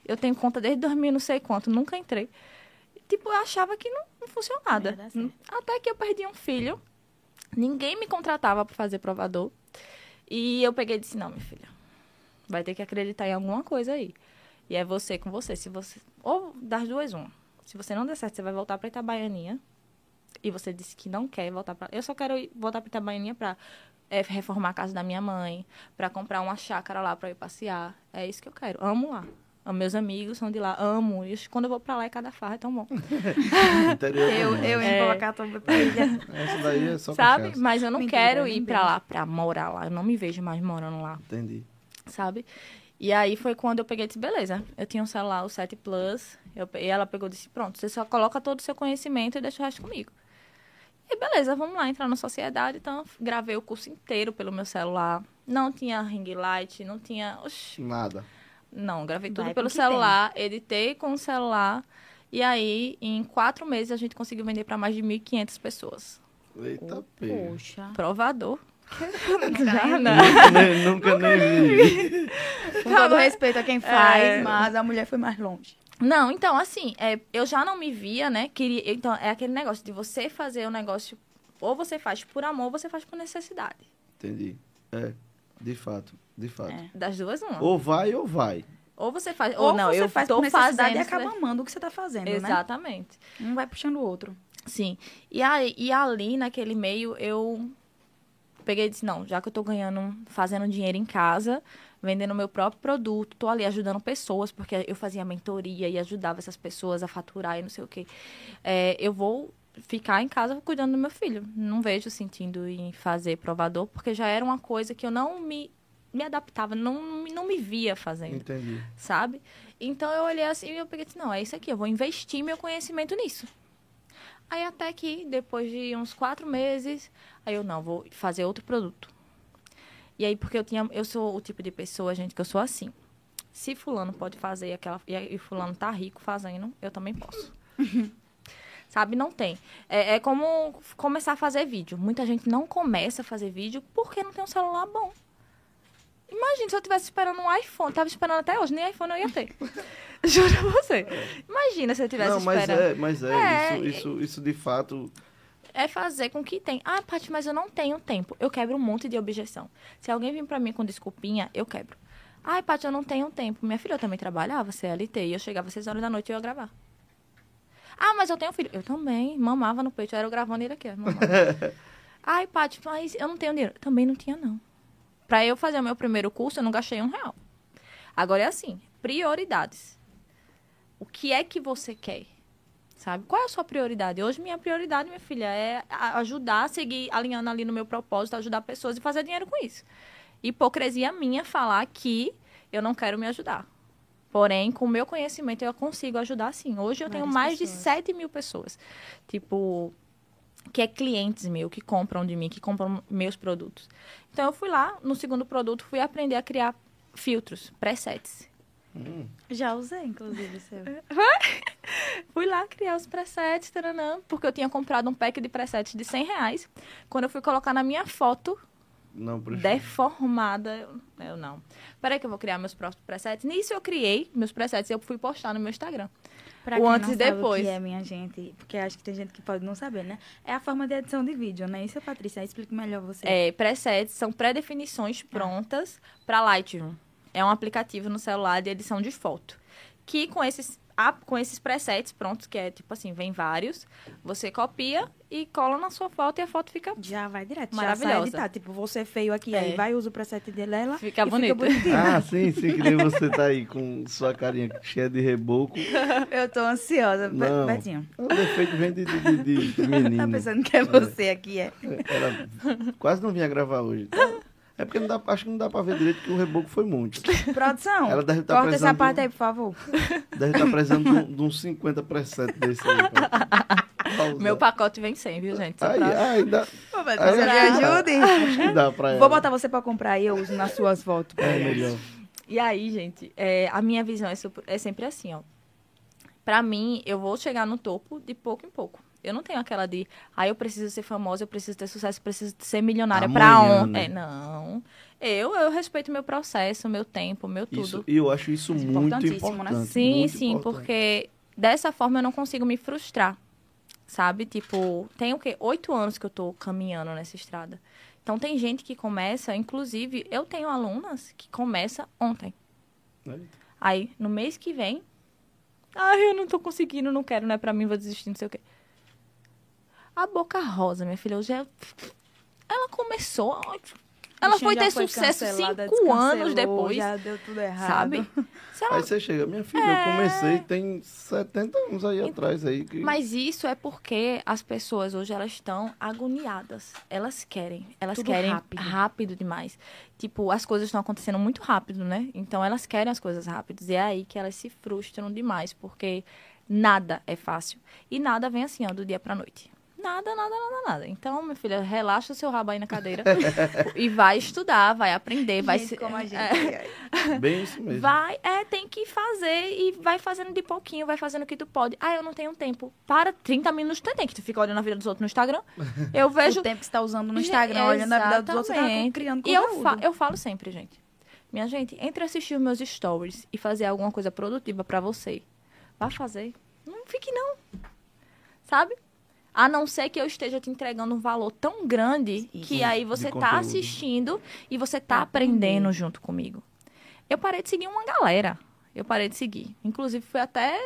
Eu tenho conta desde 2000 não sei quanto, nunca entrei. Tipo, eu achava que não, não funcionava. Não. Até que eu perdi um filho. Ninguém me contratava pra fazer provador. E eu peguei e disse, não, minha filha, vai ter que acreditar em alguma coisa aí. E é você com você. Se você. Ou das duas, uma. Se você não der certo, você vai voltar pra Itabaianinha. E você disse que não quer voltar pra. Eu só quero ir- voltar pra Itabaianinha pra é, reformar a casa da minha mãe, pra comprar uma chácara lá pra eu ir passear. É isso que eu quero. Amo lá. Meus amigos são de lá. Amo. E quando eu vou pra lá é cada farra, é tão bom. Interior Eu, eu É. pra Catuba pra ilha. Essa daí é só sabe? cachaça. Mas eu não Mentira, quero ir pra lá pra morar lá. Eu não me vejo mais morando lá. Entendi. sabe? E aí foi quando eu peguei e disse, beleza, eu tinha um celular, o 7 Plus, eu, e ela pegou e disse, pronto, você só coloca todo o seu conhecimento e deixa o resto comigo. E beleza, vamos lá, entrar na sociedade, então gravei o curso inteiro pelo meu celular, não tinha ring light, não tinha, oxi, Nada. Não, gravei tudo Vai pelo celular, editei com o celular, e aí em quatro meses a gente conseguiu vender para mais de 1.500 pessoas. Eita, pega. Poxa. Provador. Já, né? Nunca nem, nunca nem vi. Com todo respeito a quem faz, É. mas a mulher foi mais longe. Não, então, assim, é, eu já não me via, né? Queria, então, é aquele negócio de você fazer o negócio, ou você faz por amor, ou você faz por necessidade. Entendi. É, de fato, de fato. É. Das duas, uma. Ou vai ou vai. Ou você faz, Ou, ou, não, você eu faz tô por necessidade fazendo... e acaba amando o que você tá fazendo, né? Exatamente. Um vai puxando o outro. Sim. E, aí, e ali, naquele meio, eu peguei e disse, não, já que eu tô ganhando, fazendo dinheiro em casa, vendendo meu próprio produto, tô ali ajudando pessoas, porque eu fazia mentoria e ajudava essas pessoas a faturar e não sei o quê. É, eu vou ficar em casa cuidando do meu filho. Não vejo sentido em fazer provador, porque já era uma coisa que eu não me, me adaptava, não, me- não me via fazendo Entendi. sabe? Então eu olhei assim e eu peguei disse, não, é isso aqui, eu vou investir meu conhecimento nisso. Aí até que, depois de uns quatro meses, aí eu, não, vou fazer outro produto. E aí, porque eu tinha, eu sou o tipo de pessoa, gente, que eu sou assim. Se fulano pode fazer aquela, e fulano tá rico fazendo, eu também posso. Sabe, não tem. É, é como começar a fazer vídeo. Muita gente não começa a fazer vídeo porque não tem um celular bom. Imagina se eu tivesse esperando um iPhone. Tava esperando até hoje, nem iPhone eu ia ter. Juro a você. Imagina se eu tivesse Não, mas esperando. é, mas é, É, isso, isso, isso de fato. É fazer com que tem. Ah, Paty, mas eu não tenho tempo. Eu quebro um monte de objeção. Se alguém vir pra mim com desculpinha, eu quebro. Ai, Paty, eu não tenho tempo. Minha filha, eu também trabalhava, CLT, e eu chegava às 6 horas da noite e eu ia gravar. Ah, mas eu tenho filho. Eu também. Mamava no peito. Eu era gravando ele aqui. mamava. Ai, Paty, mas eu não tenho dinheiro. Também não tinha, não. Pra eu fazer o meu primeiro curso, eu não gastei um real. Agora é assim, prioridades. O que é que você quer? Sabe? Qual é a sua prioridade? Hoje, minha prioridade, minha filha, é a- ajudar, seguir alinhando ali no meu propósito, ajudar pessoas e fazer dinheiro com isso. Hipocrisia minha falar que eu não quero me ajudar. Porém, com o meu conhecimento, eu consigo ajudar sim. Hoje eu tenho Várias mais de pessoas. 7 mil pessoas. Tipo, que é clientes meus, que compram de mim, que compram meus produtos. Então, eu fui lá, no segundo produto, fui aprender a criar filtros, presets. Hum, Já usei, inclusive, seu. Fui lá criar os presets, taranã, porque eu tinha comprado um pack de presets de 100 reais. Quando eu fui colocar na minha foto, não prefiro. deformada, eu, não. Peraí que eu vou criar meus próprios presets. Nisso eu criei meus presets e eu fui postar no meu Instagram. Pra O quem antes não e depois. O que é, minha gente? Porque acho que tem gente que pode não saber, né? É a forma de edição de vídeo, né? Isso, Patrícia, explica melhor você. É, presets são pré-definições prontas para Lightroom. É um aplicativo no celular de edição de foto. Que com esses, ah, com esses presets prontos, que é tipo assim, vem vários, você copia e cola na sua foto e a foto fica Já vai direto. Maravilhosa. Já sai editar. Tipo, você é feio aqui, É. aí vai, usa o preset dele, ela Fica e bonito. fica bonitinho. Ah, sim, sim, que nem você tá aí com sua carinha cheia de reboco. Eu tô ansiosa. Não. Betinho, O defeito vem de, de, de, de tá menino. pensando que é você aqui, é? Ela quase não vinha gravar hoje. Tá, É porque não dá, acho que não dá pra ver direito que o reboco foi muito. Produção, Ela deve estar corta essa parte aí, por favor. Deve estar precisando de, um- de uns 50 preset desse aí. pra-. Meu pacote vem 100, viu, gente? Só Aí, pra- aí dá, Você Aí me ela- ajude? acho que dá pra ela. Vou botar você pra comprar e eu uso nas suas fotos. É melhor. E aí, gente, é, a minha visão é, sup- é sempre assim, ó. Pra mim, eu vou chegar no topo de pouco em pouco. Eu não tenho aquela de, ah, eu preciso ser famosa, eu preciso ter sucesso, eu preciso ser milionária pra Amanhã, onde? né? É, não. Eu, eu respeito meu processo, meu tempo, meu tudo. Isso, e eu acho isso é muito importantíssimo, né? importante. Sim, muito sim, importante. porque dessa forma eu não consigo me frustrar, sabe? Tipo, tem o quê? Oito anos que eu tô caminhando nessa estrada. Então tem gente que começa, inclusive, eu tenho alunas que começa ontem. Aí, no mês que vem, ai, eu não tô conseguindo, não quero, não é pra mim, vou desistir, não sei o quê. A Boca Rosa, minha filha, hoje é... Ela começou, ela foi ter foi sucesso cinco anos depois, Já deu tudo errado. sabe? Ela Aí você chega, minha filha, É. eu comecei tem 70 anos aí atrás aí. Que... Mas isso é porque as pessoas hoje elas estão agoniadas. Elas querem, elas Tudo querem rápido. rápido. demais. Tipo, as coisas estão acontecendo muito rápido, né? Então elas querem as coisas rápidas e é aí que elas se frustram demais, porque nada é fácil e nada vem assim, ó, do dia pra noite. Nada, nada, nada, nada. Então, minha filha, relaxa o seu rabo aí na cadeira e vai estudar, vai aprender, vai Gente se como a gente. é, Bem isso mesmo. Vai, é, tem que fazer e vai fazendo de pouquinho, vai fazendo o que tu pode. Ah, eu não tenho tempo. Para 30 minutos tu tem, que tu fica olhando a vida dos outros no Instagram. Eu vejo. O tempo que você tá usando no Gente, Instagram, olhando a vida dos outros, você tá criando E eu, fa- eu falo sempre, gente. Minha gente, entre assistir os meus stories e fazer alguma coisa produtiva pra você, vá fazer. Não fique não. Sabe? A não ser que eu esteja te entregando um valor tão grande que Sim, aí de você tá conteúdo. assistindo e você tá Pra aprendendo junto comigo. Eu parei de seguir uma galera. Eu parei de seguir. Inclusive, foi até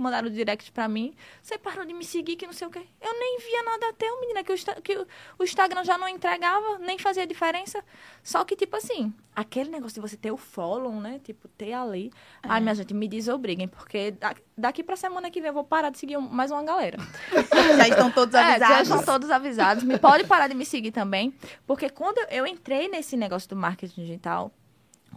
mandaram direct pra mim. Você parou de me seguir, que não sei o quê. Eu nem via nada teu, menina, que o, que o- Instagram já não entregava, nem fazia diferença. Só que, tipo assim, aquele negócio de você ter o follow, né? Tipo, ter ali. Ai, minha gente, me desobriguem, porque da- daqui pra semana que vem eu vou parar de seguir mais uma galera. Já estão todos É, já avisados. estão todos avisados. Me pode parar de me seguir também. Porque quando eu entrei nesse negócio do marketing digital,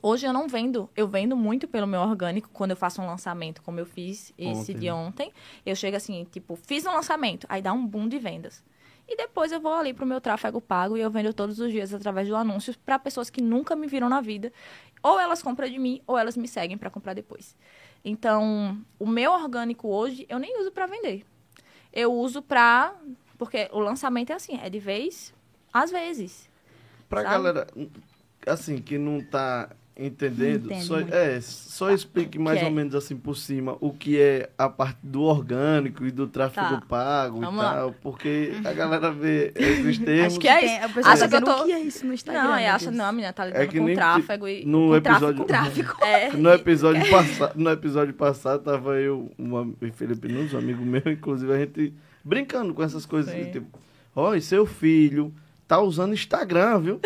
hoje eu não vendo. Eu vendo muito pelo meu orgânico quando eu faço um lançamento, como eu fiz esse Ontem. de ontem. Eu chego assim, tipo, fiz um lançamento, aí dá um boom de vendas. E depois eu vou ali pro meu tráfego pago e eu vendo todos os dias através do anúncio para pessoas que nunca me viram na vida. Ou elas compram de mim, ou elas me seguem para comprar depois. Então, o meu orgânico hoje eu nem uso para vender. Eu uso pra. Porque o lançamento é assim, é de vez, às vezes. Pra Sabe? galera, assim, que não tá entendendo, só, muito. é, só explique mais Que ou é? menos assim por cima o que é a parte do orgânico e do tráfego Tá. pago Vamos e lá. tal, porque a galera vê esses termos. Acho que é Tem- isso. a pessoa Acha tá que eu tô- O que é isso no Instagram? Não, meu acha, não, a menina tá lidando É que com nem tráfego e. no com episódio- tráfego. É. No episódio, passado, no episódio passado, tava eu uma, e Felipe Nunes, um amigo meu, inclusive a gente brincando com essas coisas. Sim. Tipo, ó, e seu filho tá usando Instagram, viu?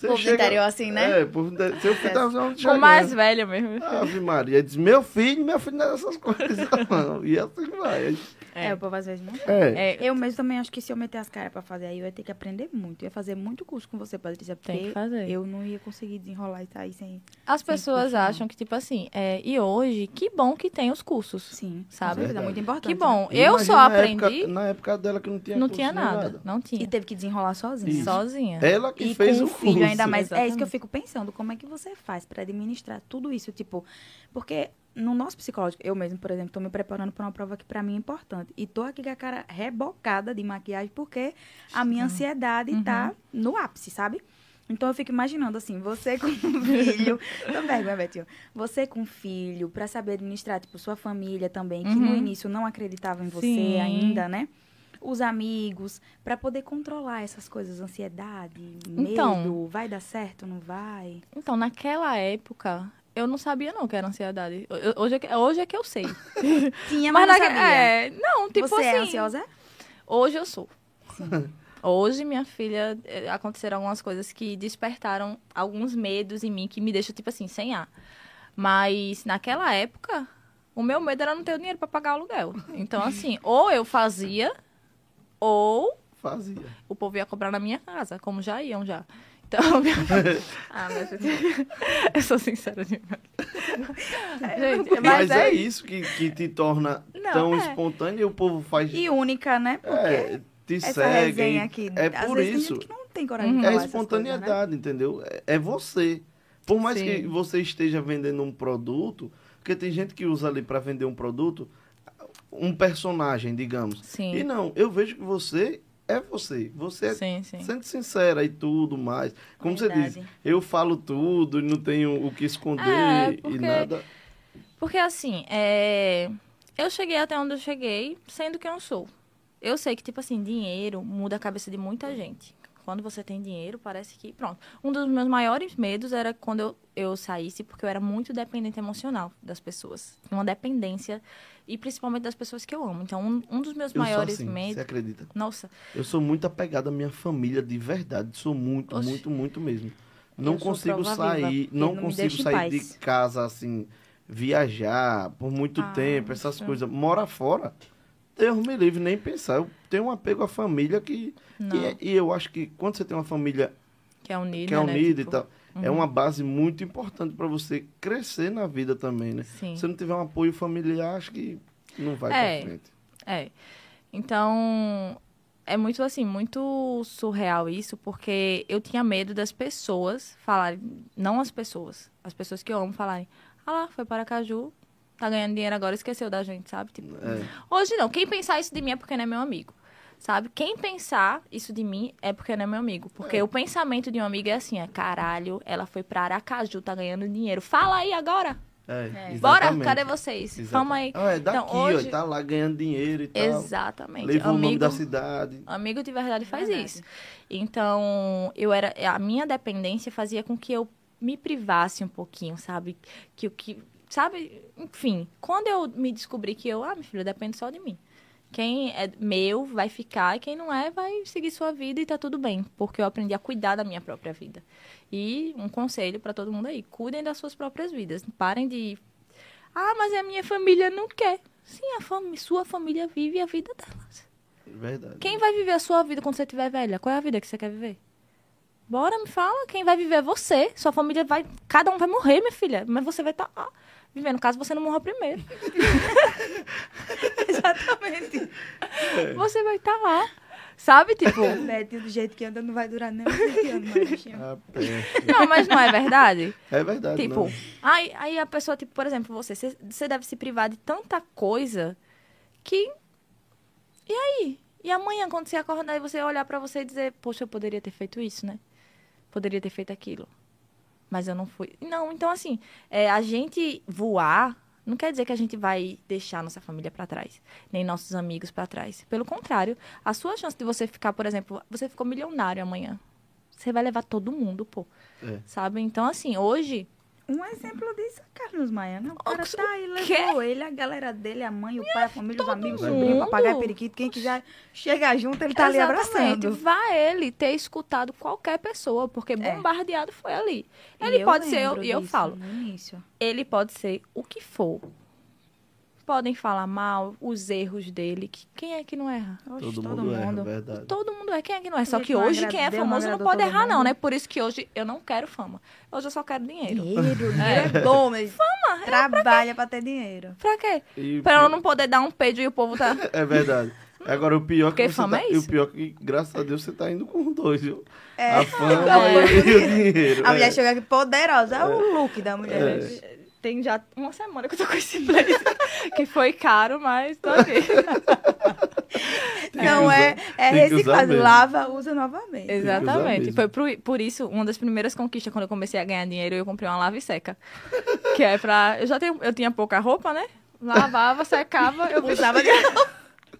Você Povo do interior assim, né? É, povo do- seu filho tá usando Instagram. Com mais velha mesmo. Ave Maria, diz, meu filho, meu filho não é dessas coisas, não. E assim vai. É, o povo às vezes não. É. É, Eu mesmo também acho que se eu meter as caras pra fazer aí, eu ia ter que aprender muito. Eu ia fazer muito curso com você, Patrícia, Tem que porque fazer. eu não ia conseguir desenrolar isso aí sem... As Sem pessoas curso, não. acham que, tipo assim, é, e hoje, que bom que tem os cursos. Sim, Sabe? É muito importante. Que bom. E Eu só na aprendi, época- na época dela que não tinha não curso tinha nem nada. Não Né? tinha. E teve que desenrolar sozinha. Isso. Sozinha. Ela que E fez com o um filho curso. ainda mais. É isso que eu Exatamente. fico pensando. Como é que você faz pra administrar tudo isso? Tipo, porque no nosso psicológico, eu mesmo, por exemplo, tô me preparando pra uma prova que pra mim é importante. E tô aqui com a cara rebocada de maquiagem porque a minha ansiedade tá no ápice, sabe? Então eu fico imaginando assim, você com um filho, vergonha, Betinho. Você com um filho, pra saber administrar, tipo, sua família também, que no Uhum. início não acreditava em você Sim. ainda, né? Os amigos, pra poder controlar essas coisas, ansiedade, medo, Então. vai dar certo, não vai? Então, naquela época, eu não sabia não que era ansiedade. Eu- Hoje é que, hoje é que eu sei. Tinha, mas, Mas não sabia. é, não, tipo você assim. é ansiosa? Hoje eu sou. Hoje, minha filha, eh, aconteceram algumas coisas que despertaram alguns medos em mim que me deixam, tipo assim, sem ar. Mas naquela época, o meu medo era não ter o dinheiro pra pagar o aluguel. Então, assim, ou eu fazia, ou Fazia. o povo ia cobrar na minha casa, como já iam já. Então, minha... ah, mas eu sou sincera demais. Gente, Mas, mas, é, é isso que, que te torna Não, tão é. espontâneo e o povo faz. E única, né? Porque é, te essa segue. resenha aqui, É às por vezes isso. tem gente que não tem coragem Uhum. de É essas coisas, né? espontaneidade, entendeu? É, é você. Por mais Sim. que você esteja vendendo um produto, porque tem gente que usa ali para vender um produto, um personagem, digamos. Sim. E não, eu vejo que você é você. Você é Sim, sim. sendo sincera e tudo mais. Como você Verdade. diz, eu falo tudo e não tenho o que esconder É, e porque- nada. Porque assim, é... eu cheguei até onde eu cheguei sendo quem eu sou. Eu sei que, tipo assim, dinheiro muda a cabeça de muita gente. Quando você tem dinheiro, parece que. Pronto. Um dos meus maiores medos era quando eu, eu saísse, porque eu era muito dependente emocional das pessoas. Uma dependência, e principalmente das pessoas que eu amo. Então, um, um dos meus Eu maiores assim, você medos. acredita? Nossa, Eu sou muito apegado à minha família, de verdade. Sou muito, muito, muito mesmo. Não Eu consigo sair, viva, não não consigo sair de casa assim, viajar por muito Ah, tempo, essas coisas. Mora fora. Deus me livre, nem pensar. Eu tenho um apego à família que. não. E, é- e eu acho que quando você tem uma família que é unida. que é né? unida Tipo, e tal, é uma base muito importante para você crescer na vida também, né? Sim. Se não tiver um apoio familiar, acho que não vai É. pra frente. É. Então, é muito assim, muito surreal isso, porque eu tinha medo das pessoas falarem, não as pessoas, as pessoas que eu amo falarem, ah lá, foi para Caju, tá ganhando dinheiro agora, esqueceu da gente, sabe? Tipo, É. Hoje não, quem pensar isso de mim é porque não é meu amigo. Sabe? Quem pensar isso de mim é porque não é meu amigo. Porque É. o pensamento de um amigo é assim, é caralho, ela foi pra Aracaju, tá ganhando dinheiro. Fala aí agora. É, Bora, exatamente. cadê vocês? Exatamente. Vamos aí. Ah, é daqui, Então, hoje- ó, tá lá ganhando dinheiro e tal. Exatamente. Levou o nome amigo, da cidade. amigo de verdade faz Verdade. isso. Então, eu era a minha dependência fazia com que eu me privasse um pouquinho, sabe? Que o que, sabe? Enfim, quando eu me descobri que eu, ah, meu filho, depende só de mim. Quem é meu vai ficar e quem não é vai seguir sua vida e tá tudo bem, porque eu aprendi a cuidar da minha própria vida. E um conselho pra todo mundo aí, cuidem das suas próprias vidas, parem de Ah, mas a minha família não quer. Sim, a fami sua família vive a vida delas. Verdade. Quem vai viver a sua vida quando você estiver velha? Qual é a vida que você quer viver? Bora, me fala. Quem vai viver é você. Sua família vai. Cada um vai morrer, minha filha. Mas você vai estar lá vivendo, caso você não morra primeiro. Exatamente. Você vai estar lá. Sabe, tipo. Betinho, do jeito que anda, não vai durar nem uns 20 anos. Ah. Não, mas não é verdade? É verdade, Tipo, não. aí, aí a pessoa, tipo, por exemplo, você, você- você deve se privar de tanta coisa que. E aí? E amanhã, quando você acordar e você olhar pra você e dizer, poxa, eu poderia ter feito isso, né? Poderia ter feito aquilo. Mas eu não fui. Não, então assim, é, a gente voar não quer dizer que a gente vai deixar nossa família pra trás, nem nossos amigos pra trás. Pelo contrário, a sua chance de você ficar, por exemplo, você ficou milionário amanhã. Você vai levar todo mundo, pô. É. Sabe? Então, assim, hoje, Um exemplo disso é Carlos Maia, né? O cara O tá aí, levou ele, a galera dele, a mãe, o pai, a família, os amigos, o mundo. sobrinho, papagaio, periquito. Quem quiser chegar junto, ele tá ali Exatamente. abraçando. Vai ele ter escutado qualquer pessoa, porque É. bombardeado foi ali. Ele eu pode ser, eu- e eu disso falo, ele pode ser o que for. Podem falar mal, os erros dele. que- Quem é que não erra? Oxe, Todo, todo mundo, é, mundo. verdade. Todo mundo é. Quem é que não é? Só que não hoje quem é não famoso não pode errar, não, mundo. né? Por isso que hoje eu não quero fama. Hoje eu só quero dinheiro. Dinheiro, dinheiro é bom, mas trabalha pra ter dinheiro. Pra quê? E Pra eu não poder dar um peido e o povo tá. É verdade. Agora, o pior Porque que você fama tá... é e isso. o pior que, graças a Deus, você tá indo com os dois, viu? É. A fama É. e o dinheiro. A mulher é. chega aqui poderosa, é o look da mulher. É. Tem já uma semana que eu tô com esse blazer. que foi caro, mas tô aqui. Não é, é reciclado. Lava, usa novamente. Exatamente. Foi por, por isso, uma das primeiras conquistas quando eu comecei a ganhar dinheiro, eu comprei uma lava e seca. que é pra. Eu já tenho, eu tinha pouca roupa, né? Lavava, secava, eu Usava de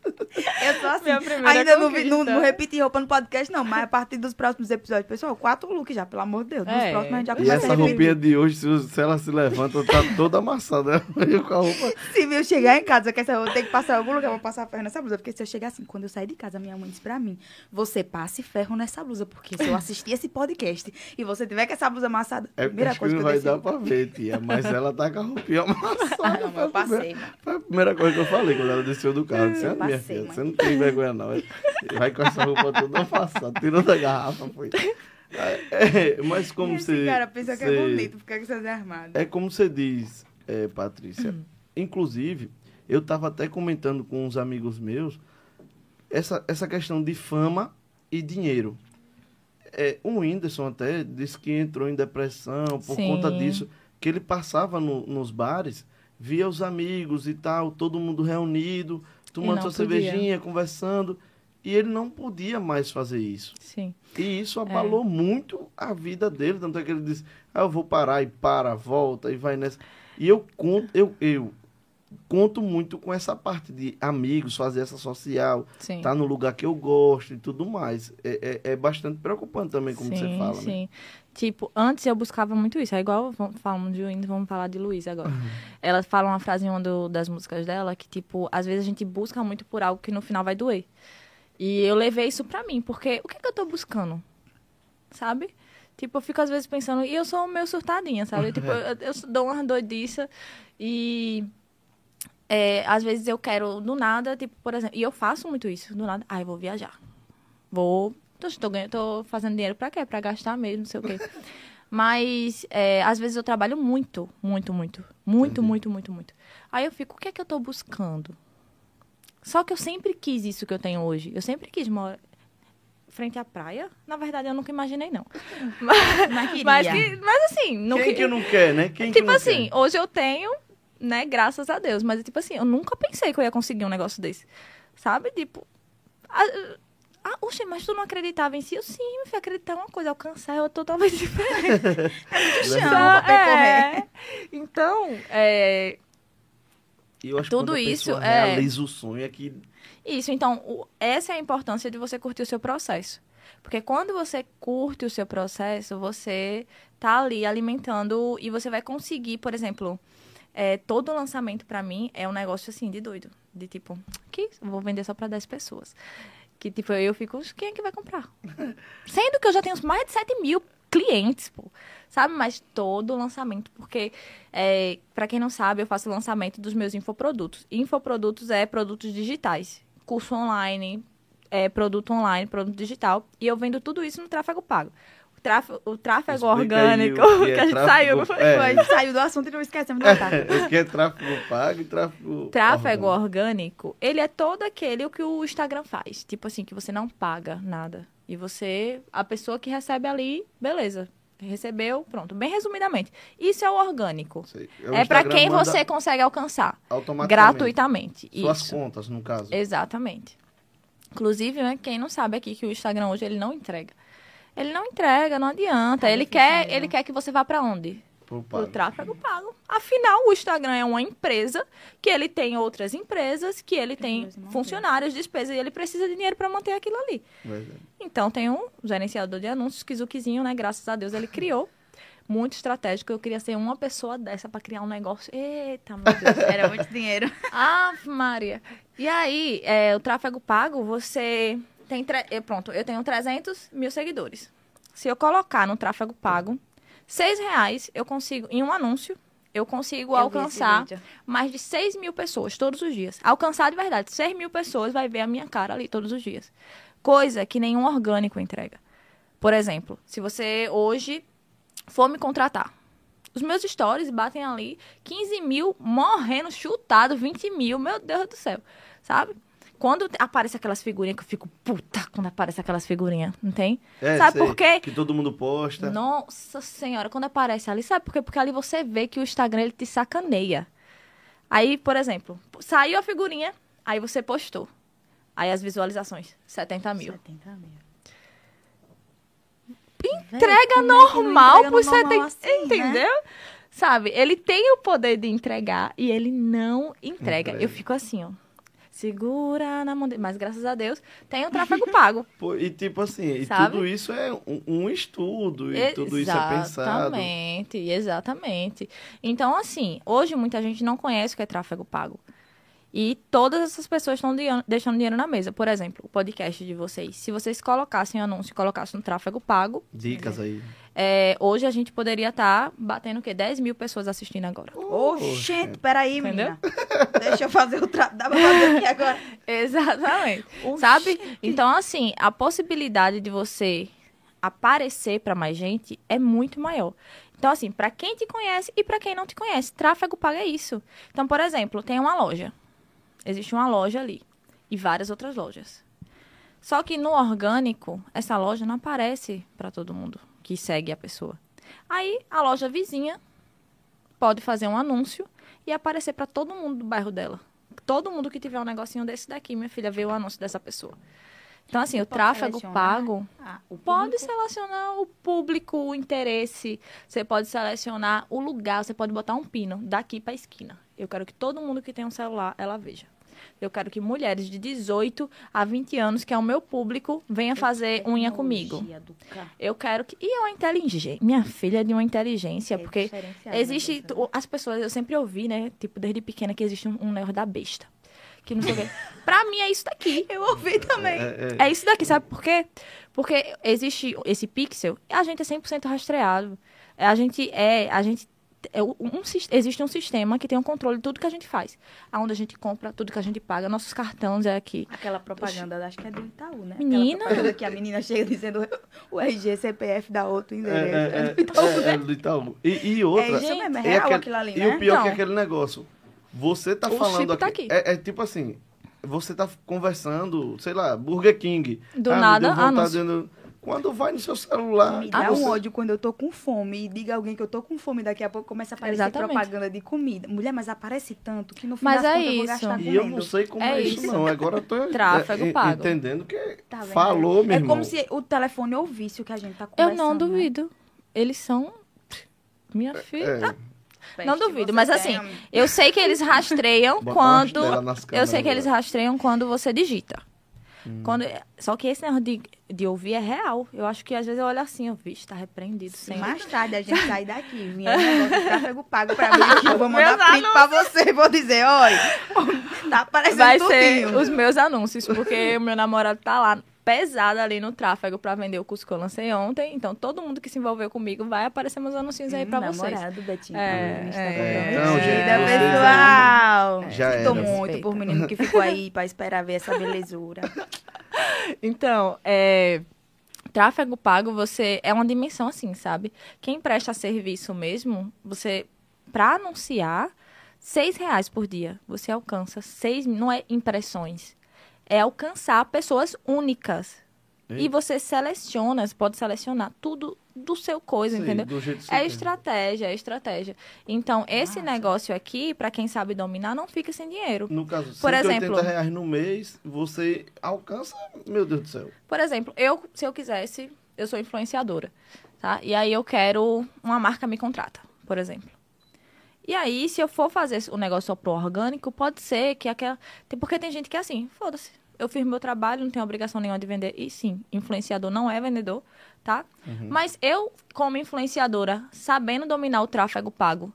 Eu sou assim. Minha primeira Ainda não, não, não repeti roupa no podcast, não. Mas a partir dos próximos episódios, pessoal, quatro looks já, pelo amor de Deus. Nos É. próximos a gente já E começa a essa roupinha de hoje, se, ela se levanta, tá toda amassada. Eu com a roupa. Se eu chegar em casa, que essa eu tenho que passar em algum lugar, eu vou passar ferro nessa blusa. Porque se eu chegar assim, quando eu sair de casa, minha mãe disse pra mim: você passe ferro nessa blusa. Porque se eu assistir esse podcast e você tiver com essa blusa amassada, É primeira coisa que eu vai dar pra ver, tia. Mas ela tá com a roupinha amassada. Ah, não, eu passei, primeira-. Foi a primeira coisa que eu falei quando ela desceu do carro. Disse, Eu "Ah, minha passei, filha, mãe." você não tem vergonha não. Vai com essa roupa toda amassada. Tirou da garrafa, foi. É, mas como Esse você. cara pensa que você- é bonito ficar com essas armadas. É como você diz, é, Patrícia. Hum. Inclusive, eu estava até comentando com uns amigos meus essa, essa questão de fama e dinheiro. É, o Whindersson até disse que entrou em depressão por Sim. conta disso, que ele passava no- nos bares, via os amigos e tal, todo mundo reunido, tomando sua podia. cervejinha, conversando, e ele não podia mais fazer isso. Sim. E isso abalou muito a vida dele. Tanto é que ele disse, ah, eu vou parar e para, volta e vai nessa. E eu conto, eu, eu conto muito com essa parte de amigos, fazer essa social, Sim. estar no lugar que eu gosto e tudo mais. É, é, é bastante preocupante também, como você sim, fala, né? Tipo, antes eu buscava muito isso. É igual falamos de Windows, vamos falar de Luiz agora. Ela fala uma frase em uma do- das músicas dela que, tipo, às vezes a gente busca muito por algo que no final vai doer. E eu levei isso pra mim, porque o que, é que eu tô buscando? Sabe? Tipo, eu fico às vezes pensando, e eu sou meio surtadinha, sabe? tipo, eu, eu dou uma doidiça e é, às vezes eu quero do nada, tipo, por exemplo, e eu faço muito isso, do nada, ai, vou viajar. Vou. Tô, tô, ganhando, tô fazendo dinheiro pra quê? Pra gastar mesmo, não sei o quê. Mas é, às vezes eu trabalho muito, muito, muito. Muito, Entendi. muito, muito, muito. Aí eu fico, o que é que eu tô buscando? Só que eu sempre quis isso que eu tenho hoje. Eu sempre quis morar frente à praia. Na verdade, eu nunca imaginei, não. Mas, Mas que- mas assim, não Quem que- que não quer, né? Quem que tipo não assim, quer? hoje eu tenho, né, graças a Deus. Mas, tipo assim, eu nunca pensei que eu ia conseguir um negócio desse. Sabe? Tipo. Ah, ah, oxe, mas tu não acreditava em si? Eu sim, meu filho, acreditar é uma coisa, alcançar é totalmente diferente. chão Só- pra percorrer. é. Então, é, eu acho que tudo a isso é- realiza o sonho é que Isso, então, o- essa é a importância de você curtir o seu processo. Porque quando você curte o seu processo, você tá ali alimentando e você vai conseguir, por exemplo, é, todo lançamento pra mim é um negócio assim de doido. De tipo, que vou vender só pra 10 pessoas. Que tipo, eu fico, quem é que vai comprar? Sendo que eu já tenho mais de 7 mil clientes, pô. Sabe? Mas todo lançamento, porque, é, para quem não sabe, eu faço lançamento dos meus infoprodutos. Infoprodutos é produtos digitais. Curso online, é, produto online, produto digital. E eu vendo tudo isso no tráfego pago. O tráfego, o tráfego orgânico, o que que, é a gente tráfego- saiu, é. A gente saiu do assunto e não esquecemos de voltar. o que é tráfego pago e tráfego Tráfego orgânico. orgânico, ele é todo aquele o que o Instagram faz. Tipo assim, que você não paga nada. E você, a pessoa que recebe ali, beleza. Recebeu, pronto. Bem resumidamente. Isso é o orgânico. Sei. O É pra Instagram quem você consegue alcançar. automaticamente. Gratuitamente. Suas Isso. contas, no caso. Exatamente. Inclusive, né, quem não sabe aqui que o Instagram hoje ele não entrega. Ele não entrega, não adianta. Tá ele difícil quer, ele quer que você vá pra onde? Pro tráfego pago. Afinal, o Instagram é uma empresa que ele tem outras empresas, que ele tem manter. funcionários, despesas, e ele precisa de dinheiro para manter aquilo ali. Verdade. Então, tem um gerenciador de anúncios, Kizukizinho, né? Graças a Deus ele criou. Muito estratégico. Eu queria ser uma pessoa dessa para criar um negócio. Eita, meu Deus. Era muito dinheiro. Ave Maria. E aí, é, o tráfego pago, você tem... tre- eh, Pronto, eu tenho 300 mil seguidores. Se eu colocar no tráfego pago, seis reais eu consigo, em um anúncio, eu consigo Eu alcançar mais de 6 mil pessoas todos os dias. Alcançar de verdade, 6 mil pessoas vai ver a minha cara ali todos os dias. Coisa que nenhum orgânico entrega. Por exemplo, se você hoje for me contratar, os meus stories batem ali 15 mil, morrendo, chutado, 20 mil, meu Deus do céu, sabe? Quando aparece aquelas figurinhas que eu fico puta quando aparece aquelas figurinhas, não tem? É, sabe sei, por quê? Que todo mundo posta. Nossa senhora, quando aparece ali, sabe por quê? Porque ali você vê que o Instagram ele te sacaneia. Aí, por exemplo, saiu a figurinha, aí você postou. Aí as visualizações, 70 mil. 70 mil. Entrega é normal por no normal 70. assim, né? entendeu? Sabe? Ele tem o poder de entregar e ele não entrega. Entrega. Eu fico assim, ó. Segura na mão dele. Mas graças a Deus tem o tráfego pago. E tipo assim, e Sabe? tudo isso é um, um estudo, e tudo isso é pensado. Exatamente, exatamente. Então, assim, hoje muita gente não conhece o que é tráfego pago. E todas essas pessoas estão deixando dinheiro na mesa. Por exemplo, o podcast de vocês. Se vocês colocassem anúncio e colocassem no tráfego pago, Dicas aí. É, hoje a gente poderia estar batendo o quê? 10 mil pessoas assistindo agora. Ô, gente, peraí, Entendeu? menina. Deixa eu fazer o trabalho. Dá pra fazer aqui agora. Exatamente. Oxente. Sabe? Então, assim, a possibilidade de você aparecer para mais gente é muito maior. Então, assim, para quem te conhece e para quem não te conhece, tráfego pago é isso. Então, por exemplo, tem uma loja. Existe uma loja ali e várias outras lojas. Só que no orgânico, essa loja não aparece para todo mundo que segue a pessoa. Aí a loja vizinha pode fazer um anúncio e aparecer para todo mundo do bairro dela. Todo mundo que tiver um negocinho desse daqui, minha filha, vê o anúncio dessa pessoa. Então, assim, o tráfego pago Ah, o pode selecionar o público, o interesse. Você pode selecionar o lugar. Você pode botar um pino daqui para esquina. Eu quero que todo mundo que tem um celular ela veja. Eu quero que mulheres de 18 a 20 anos, que é o meu público, venha fazer unha comigo. Eu quero que. E é uma inteligência. Minha filha é de uma inteligência, é porque Existe. né, tu- As pessoas, eu sempre ouvi, né? Tipo, desde pequena, que existe um, um negócio da besta. Que não sei o quê. Pra mim é isso daqui. Eu ouvi também. É, é. É isso daqui, sabe por quê? Porque existe esse pixel, e a gente é 100% rastreado. É, A gente é. A gente. É um, existe um sistema que tem um controle de tudo que a gente faz. Aonde a gente compra, tudo que a gente paga, nossos cartões é aqui. Aquela propaganda, acho que é do Itaú, né? Menina. Aquela propaganda que a menina chega dizendo o RG, CPF da outro É, endereço. é, É, do Itaú, é, é né? do Itaú. E, e outra. É isso mesmo, é e real aquele- aquilo ali, E né? o pior Então. que é aquele negócio. Você tá O falando chip tá aqui. aqui. É, é tipo assim. Você tá conversando, sei lá, Burger King. Do Ah, nada, anúncio. de- Quando vai no seu celular. Me dá você- um ódio quando eu tô com fome e diga alguém que eu tô com fome, daqui a pouco começa a aparecer Exatamente. propaganda de comida. Mulher, mas aparece tanto que no fim Mas é contas eu vou isso. gastar E comendo. eu não sei como é, É isso, isso. não. Agora eu tô Tráfego é, pago. entendendo que Tá falou, meu É irmão. como se o telefone ouvisse o que a gente tá Eu conversando. não né? duvido. Eles são. Minha filha. É, Não Peste, duvido, você mas assim. Eu sei que eles rastreiam quando. Eu sei que eles rastreiam quando você digita. Hum. Quando, só que esse negócio de, de ouvir é real. Eu acho que às vezes eu olho assim, eu vi, tá repreendido. Senhor. mais tarde a gente sair daqui, um negócio de tráfego pago pra mim aqui, eu vou mandar Meus print pra você. Vou dizer, olha, tá aparecendo Vai tudinho. ser os meus anúncios, porque o meu namorado tá lá pesado ali no tráfego pra vender o curso que eu lancei ontem. Então todo mundo que se envolveu comigo vai aparecer meus anúncios aí pra Hum, vocês. namorado, Betinho. É, Tá é. Então, bom? gente, pessoal. Já Sinto era. muito Respeita. por menino que ficou aí pra esperar ver essa belezura. Então, é, tráfego pago, você é uma dimensão assim, sabe? Quem presta serviço mesmo, você para anunciar seis reais por dia, você alcança seis, não é impressões, é alcançar pessoas únicas. E Eita. você seleciona, você pode selecionar tudo do seu coisa, Sei, entendeu? do jeito que você É estratégia, é estratégia. Então, esse negócio aqui, para quem sabe dominar, não fica sem dinheiro. No caso, Por 180 exemplo- reais no mês, você alcança, meu Deus do céu. Por exemplo, eu, se eu quisesse, eu sou influenciadora, tá? E aí eu quero, uma marca me contrata, por exemplo. E aí, se eu for fazer o negócio só pro orgânico, pode ser que aquela... Porque tem gente que é assim, foda-se. Eu fiz meu trabalho, não tenho obrigação nenhuma de vender. E sim, influenciador não é vendedor, tá? Mas eu, como influenciadora, sabendo dominar o tráfego pago,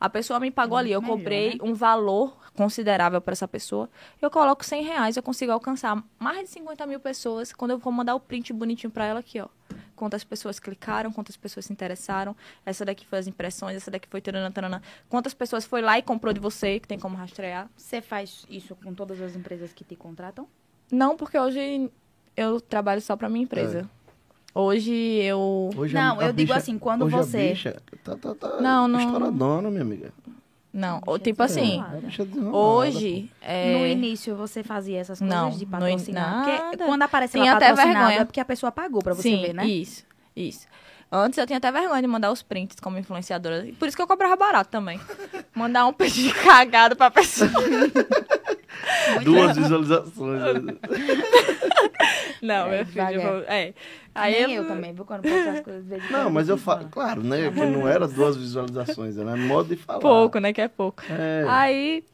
a pessoa me pagou ali, eu Melhor, cobrei né? um valor considerável para essa pessoa. Eu coloco 100 reais, eu consigo alcançar mais de 50 mil pessoas quando eu vou mandar o print bonitinho para ela aqui, ó. Quantas pessoas clicaram, quantas pessoas se interessaram. Essa daqui foi as impressões, essa daqui foi tarana, tarana. Quantas pessoas foi lá e comprou de você, que tem como rastrear. Você faz isso com todas as empresas que te contratam? Não, porque hoje eu trabalho só para minha empresa. Hoje eu Hoje Não, eu digo assim, quando hoje você- A bicha tá, tá, tá Não, não. estouradona, minha amiga. não, Bicha tipo assim, desenrolada. A bicha desenrolada, hoje é... No início você fazia essas coisas Não, de patrocinar? in- Porque nada. quando aparece Tinha até vergonha. é porque a pessoa pagou pra você Sim, ver, né? isso, isso. Antes eu tinha até vergonha de mandar os prints como influenciadora. Por isso que eu cobrava barato também. Mandar um peixe cagado pra pessoa. Duas visualizações. Não, É, meu filho. vou- É. Aí Nem eu também, viu? Quando posto as coisas de vez em Não, mas eu falo, claro, né? Que não era duas visualizações, era modo de falar. Pouco, né? Que é pouco. É, Aí,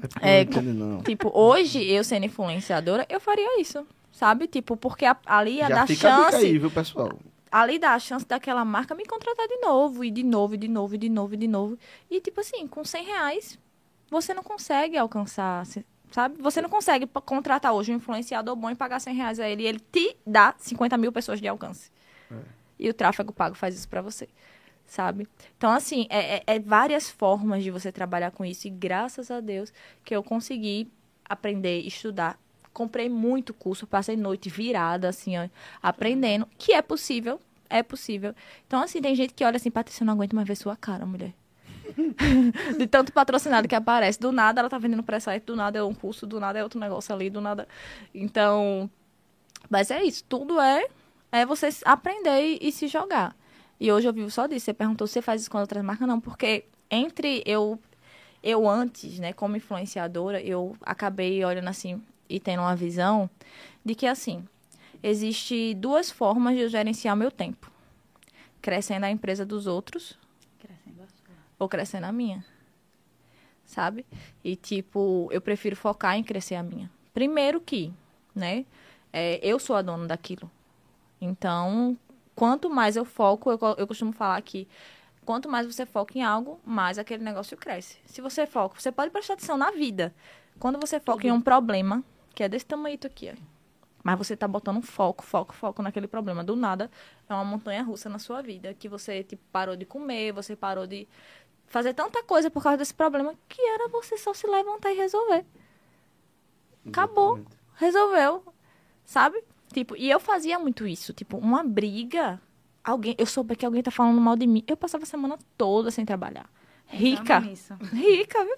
é porque é, eu não entendo, não. tipo, hoje eu sendo influenciadora, eu faria isso. Sabe? Tipo, porque a- ali ia Já dar fica chance. aí, viu, pessoal? ali dá a chance daquela marca me contratar de novo, e de novo, e de novo, e de novo, e de novo. E, tipo assim, com 100 reais, você não consegue alcançar, se- sabe? Você não consegue contratar hoje um influenciador bom e pagar 100 reais a ele, e ele te dá 50 mil pessoas de alcance. E o tráfego pago faz isso pra você, sabe? Então, assim, é, é- é várias formas de você trabalhar com isso, e graças a Deus que eu consegui aprender, estudar comprei muito curso, passei noite virada, assim, ó, aprendendo, que é possível, é possível. Então, assim, tem gente que olha assim, Patrícia, eu não aguento mais ver sua cara, mulher. de tanto patrocinado que aparece. Do nada ela tá vendendo pré-site, do nada é um curso, do nada é outro negócio ali, do nada. Então, mas é isso. Tudo é é você aprender e, e se jogar. E hoje eu vivo só disso. Você perguntou se você faz isso com outras marcas? Não, porque entre eu eu antes, né, como influenciadora, eu acabei olhando assim e tendo uma visão de que assim, existe duas formas de eu gerenciar meu tempo. Crescendo a empresa dos outros sua. ou crescendo a minha. Sabe? E tipo, eu prefiro focar em crescer a minha. Primeiro que, né, é, eu sou a dona daquilo. Então, quanto mais eu foco, eu, eu costumo falar que quanto mais você foca em algo, mais aquele negócio cresce. Se você foca, você pode prestar atenção na vida. Quando você foca em um problema, que é desse tamanho aqui, ó, mas você tá botando foco, foco, foco naquele problema. Do nada, é uma montanha russa na sua vida, que você tipo, parou de comer, você parou de fazer tanta coisa por causa desse problema, que era você só se levantar e resolver. Acabou. Exatamente. Resolveu. Sabe? Tipo, e eu fazia muito isso. Tipo, uma briga. Alguém, eu soube que alguém tá falando mal de mim. Eu passava a semana toda sem trabalhar. Rica. Rica, viu?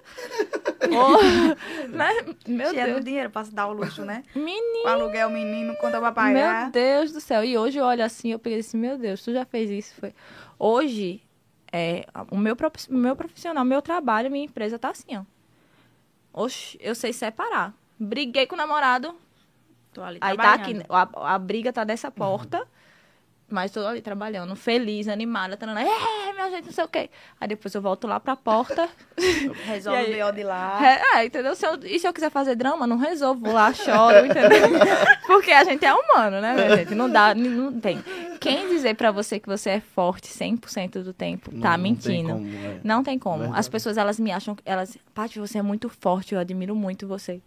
oh, né? Meu Cheia Deus. do dinheiro pra se dar o luxo, né? Menino. O aluguel, menino, conta pra pagar. Meu Deus do céu. E hoje eu olho assim, eu peguei assim, meu Deus, tu já fez isso? Foi. Hoje, é, o meu, meu profissional, meu trabalho, minha empresa tá assim, ó. Oxe, eu sei separar. Briguei com o namorado, Tô ali aí tá aqui, a, a briga tá dessa porta, mas tô ali trabalhando, feliz, animada, tanana, é, minha gente, não sei o quê. Aí depois eu volto lá pra porta, Resolve aí? o BO de lá. É, é, entendeu? Se eu- e se eu quiser fazer drama, não resolvo. Vou lá, choro, entendeu? Porque a gente é humano, né, minha gente? Não dá, não tem. Quem dizer pra você que você é forte 100% do tempo, tá Não- não tem mentindo. como, é. Não tem como. Verdade. As pessoas, elas me acham, elas... Paty, você é muito forte, eu admiro muito você.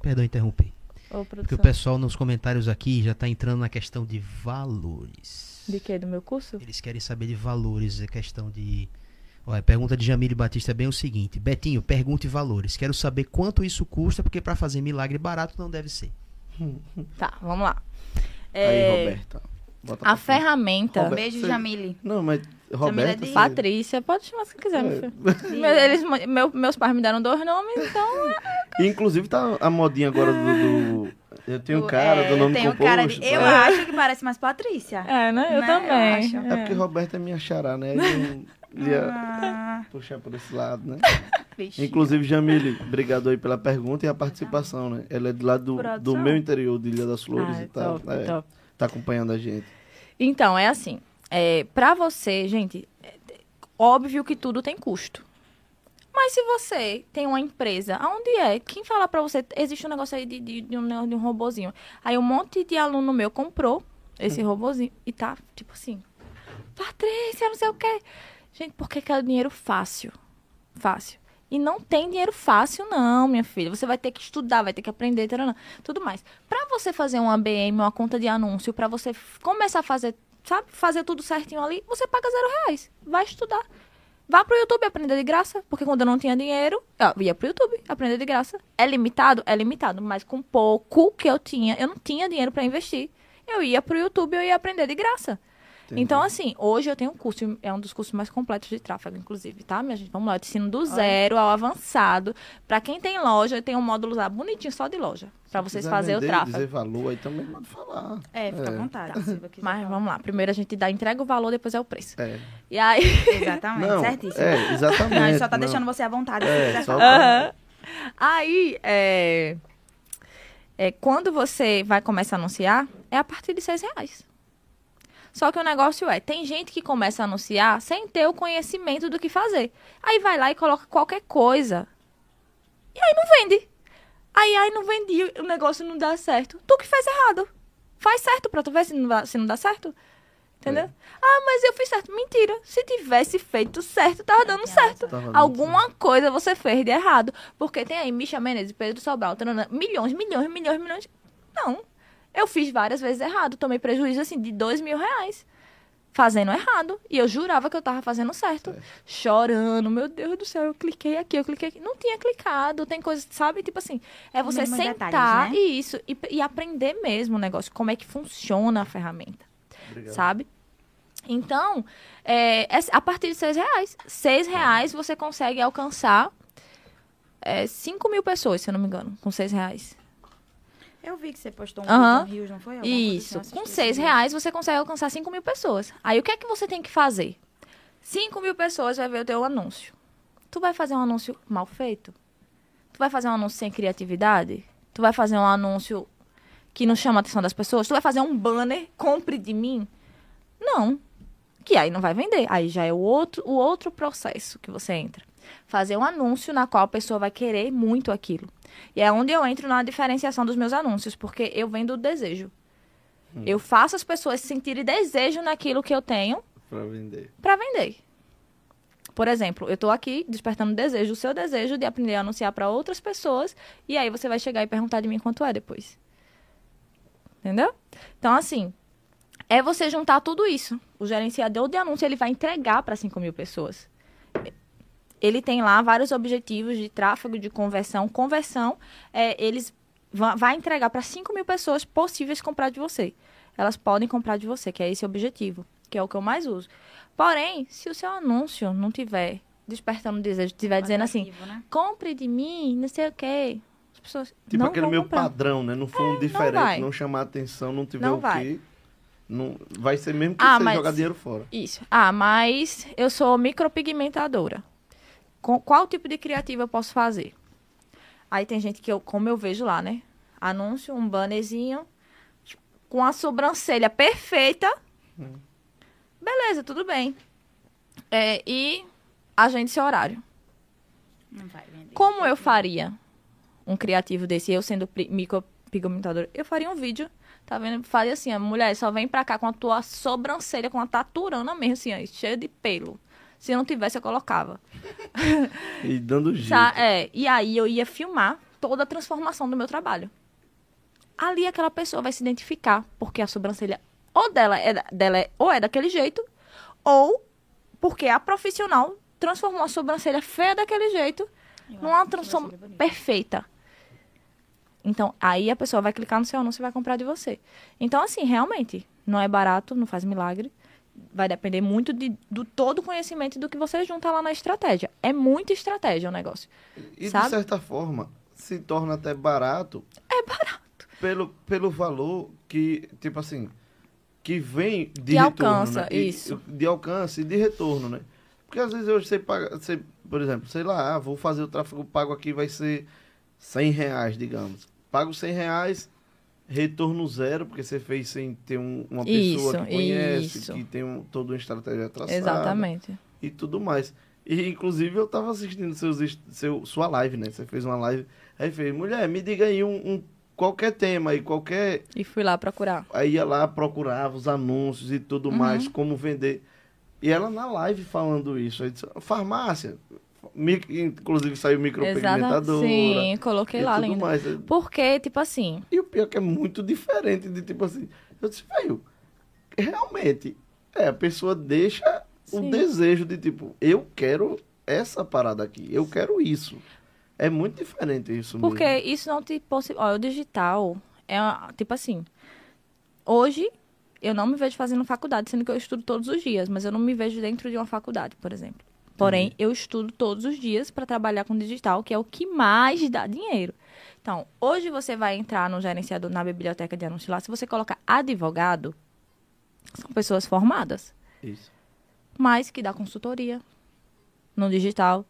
Perdão interromper. Ô, Porque o pessoal nos comentários aqui já tá entrando na questão de valores. De quê? Do meu curso? Eles querem saber de valores, a questão de. Olha, a pergunta de Jamile Batista é bem o seguinte: Betinho, pergunte valores. Quero saber quanto isso custa, porque para fazer milagre barato não deve ser. Tá, vamos lá. Aí, É, Roberta. bota a ferramenta... Roberto, Beijo, você- Jamile. Não, mas Roberta... de- você- Patrícia, pode chamar se quiser, meu filho. Meu- eles, meu- meus pais me deram dois nomes, então... Inclusive tá a modinha agora do... do- Eu tenho um cara É, do nome um composto. cara de... Eu tá? acho que parece mais Patrícia. É, né? Eu Né? também. Eu acho. É porque Roberta é minha xará, né? Eu ia Ah, puxar por esse lado, né? vixe. Inclusive, Jamile, obrigado aí pela pergunta e a participação, né? Ela é do lado do, do meu interior, de Ilha das Flores Ah, e tal. top, É, top. Tá acompanhando a gente. Então, é assim. É, pra você, gente, é, é, óbvio que tudo tem custo. Mas se você tem uma empresa, aonde é? Quem fala pra você, existe um negócio aí de, de, de um, de um robozinho. Aí um monte de aluno meu comprou esse robozinho e tá, tipo assim, Patrícia, não sei o quê. Gente, porque quer dinheiro fácil. Fácil. E não tem dinheiro fácil, não, minha filha. Você vai ter que estudar, vai ter que aprender, taranã, tudo mais. Pra você fazer uma BM, uma conta de anúncio, pra você começar a fazer, sabe, fazer tudo certinho ali, você paga zero reais. Vai estudar. Vá pro YouTube aprender de graça, porque quando eu não tinha dinheiro, eu ia pro YouTube aprender de graça. É limitado? É limitado, mas com pouco que eu tinha, eu não tinha dinheiro pra investir. Eu ia pro YouTube, eu ia aprender de graça. Entendi. Então, assim, hoje eu tenho um curso, é um dos cursos mais completos de tráfego, inclusive, tá, minha gente? Vamos lá, eu te ensino do zero ao avançado. Pra quem tem loja, tem um módulo lá bonitinho só de loja, pra Se vocês fazerem o tráfego. dizer valor aí também pode falar. É, fica É. à vontade. quiser Mas falar. vamos lá, primeiro a gente dá, entrega o valor, depois é o preço. É. E aí... Exatamente, Não, certíssimo. é, exatamente. Não, ele só tá não. deixando você à vontade. É, só. Aham. Aí, é, é, quando você vai começar a anunciar, é a partir de seis reais. Só que o negócio é, tem gente que começa a anunciar sem ter o conhecimento do que fazer. Aí vai lá e coloca qualquer coisa. E aí não vende. Aí, aí não vendi, o negócio não dá certo. Tu que fez errado. Faz certo pra tu ver se não, dá- se não dá certo. Entendeu? É. Ah, mas eu fiz certo. Mentira. Se tivesse feito certo, tava dando certo. Tava Alguma coisa você fez de errado. Porque tem aí Misha Menezes, Pedro Sobral, milhões, milhões, milhões, milhões. Não. Eu fiz várias vezes errado. Tomei prejuízo, assim, de dois mil reais. fazendo errado. E eu jurava que eu tava fazendo certo. Certo. Chorando, meu Deus do céu, eu cliquei aqui, eu cliquei aqui. Não tinha clicado, tem coisa, sabe? Tipo assim, é você sentar detalhes, né? e isso, e, e aprender mesmo o negócio, como é que funciona a ferramenta Obrigado. sabe? Então, é, é a partir de seis reais. Seis reais você consegue alcançar é, 5 mil pessoas, se eu não me engano, com seis reais. Eu vi que você postou um vídeo no Rios, não foi? Alguma assim, Isso. assisti Com seis vídeo. reais você consegue alcançar 5 mil pessoas. Aí o que é que você tem que fazer? 5 mil pessoas vai ver o teu anúncio. Tu vai fazer um anúncio mal feito? Tu vai fazer um anúncio sem criatividade? Tu vai fazer um anúncio que não chama a atenção das pessoas? Tu vai fazer um banner, compre de mim? Não. Que aí não vai vender. Aí já é o outro, o outro processo que você entra. Fazer um anúncio na qual a pessoa vai querer muito aquilo. E é onde eu entro na diferenciação dos meus anúncios, porque eu vendo o desejo. Eu faço as pessoas sentirem desejo naquilo que eu tenho Pra vender. para vender. Por exemplo, eu estou aqui despertando desejo, o seu desejo de aprender a anunciar para outras pessoas, e aí você vai chegar e perguntar de mim quanto é depois. Entendeu? Então, assim, é você juntar tudo isso. O gerenciador de anúncio, ele vai entregar para 5 mil pessoas. Ele tem lá vários objetivos de tráfego, de conversão. Conversão, é, eles va- vai entregar para 5 mil pessoas possíveis comprar de você. Elas podem comprar de você, que é esse o objetivo, que é o que eu mais uso. Porém, se o seu anúncio não tiver despertando desejo, estiver dizendo assim, né? compre de mim, não sei o quê. As pessoas Tipo não aquele vão meu comprar. padrão, né? Não for um vai. diferente, não, chamar atenção, não tiver Não o vai. quê. Não, vai ser mesmo que Ah, você mas- jogar dinheiro fora. Isso. Ah, mas eu sou micropigmentadora. Com qual tipo de criativo eu posso fazer? Aí tem gente que eu, como eu vejo lá, né? Anúncio, um bannerzinho com a sobrancelha perfeita. Beleza, tudo bem. É, e agende seu horário. Não vai vender. Como eu faria um criativo desse, eu sendo micropigmentadora? Eu faria um vídeo, tá vendo? Faria assim, a mulher só vem pra cá com a tua sobrancelha, com a taturana mesmo, assim, ó, cheia de pelo. Se não tivesse, eu colocava. E dando jeito. Tá? É, e aí eu ia filmar toda a transformação do meu trabalho. Ali aquela pessoa vai se identificar, porque a sobrancelha ou dela é, dela é, ou é daquele jeito, ou porque a profissional transformou a sobrancelha feia daquele jeito Eu numa transformação perfeita. Então, aí a pessoa vai clicar no seu anúncio e vai comprar de você. Então, assim, realmente, não é barato, não faz milagre. Vai depender muito de, do todo o conhecimento do que você junta lá na estratégia. É muita estratégia o negócio. E sabe? de certa forma, se torna até barato. É barato. Pelo, pelo valor que, tipo assim, que vem de Que retorno. alcança, né? E- isso. De alcance e de retorno, né? Porque às vezes hoje você paga, você, por exemplo, sei lá, ah, vou fazer o tráfego pago aqui, vai ser 100 reais, digamos. Pago 100 reais, retorno zero, porque você fez sem ter um- uma pessoa Isso, que conhece, isso. que tem um, toda uma estratégia traçada Exatamente. e tudo mais. E inclusive eu tava assistindo seus, seu, sua live, né? Você fez uma live. Aí fez, mulher, me diga aí um, um- qualquer tema aí, qualquer. E fui lá procurar. Aí ia lá, procurava os anúncios e tudo Uhum. mais, como vender. E ela na live falando isso. Aí disse, farmácia. Inclusive saiu micropigmentadora. Sim, coloquei lá, linda. mais. Porque, tipo assim, E o pior é que é muito diferente de tipo assim. Eu disse, velho, realmente, é, a pessoa deixa o Sim. desejo de tipo, eu quero essa parada aqui, eu quero isso. É muito diferente isso Porque mesmo. isso não te possibilita. O digital é tipo assim. Hoje, eu não me vejo fazendo faculdade, sendo que eu estudo todos os dias, mas eu não me vejo dentro de uma faculdade, por exemplo. Porém, eu estudo todos os dias para trabalhar com digital, que é o que mais dá dinheiro. Então, hoje você vai entrar no gerenciador, na biblioteca de anúncios lá, se você colocar advogado, são pessoas formadas Isso. mas que dá consultoria no digital.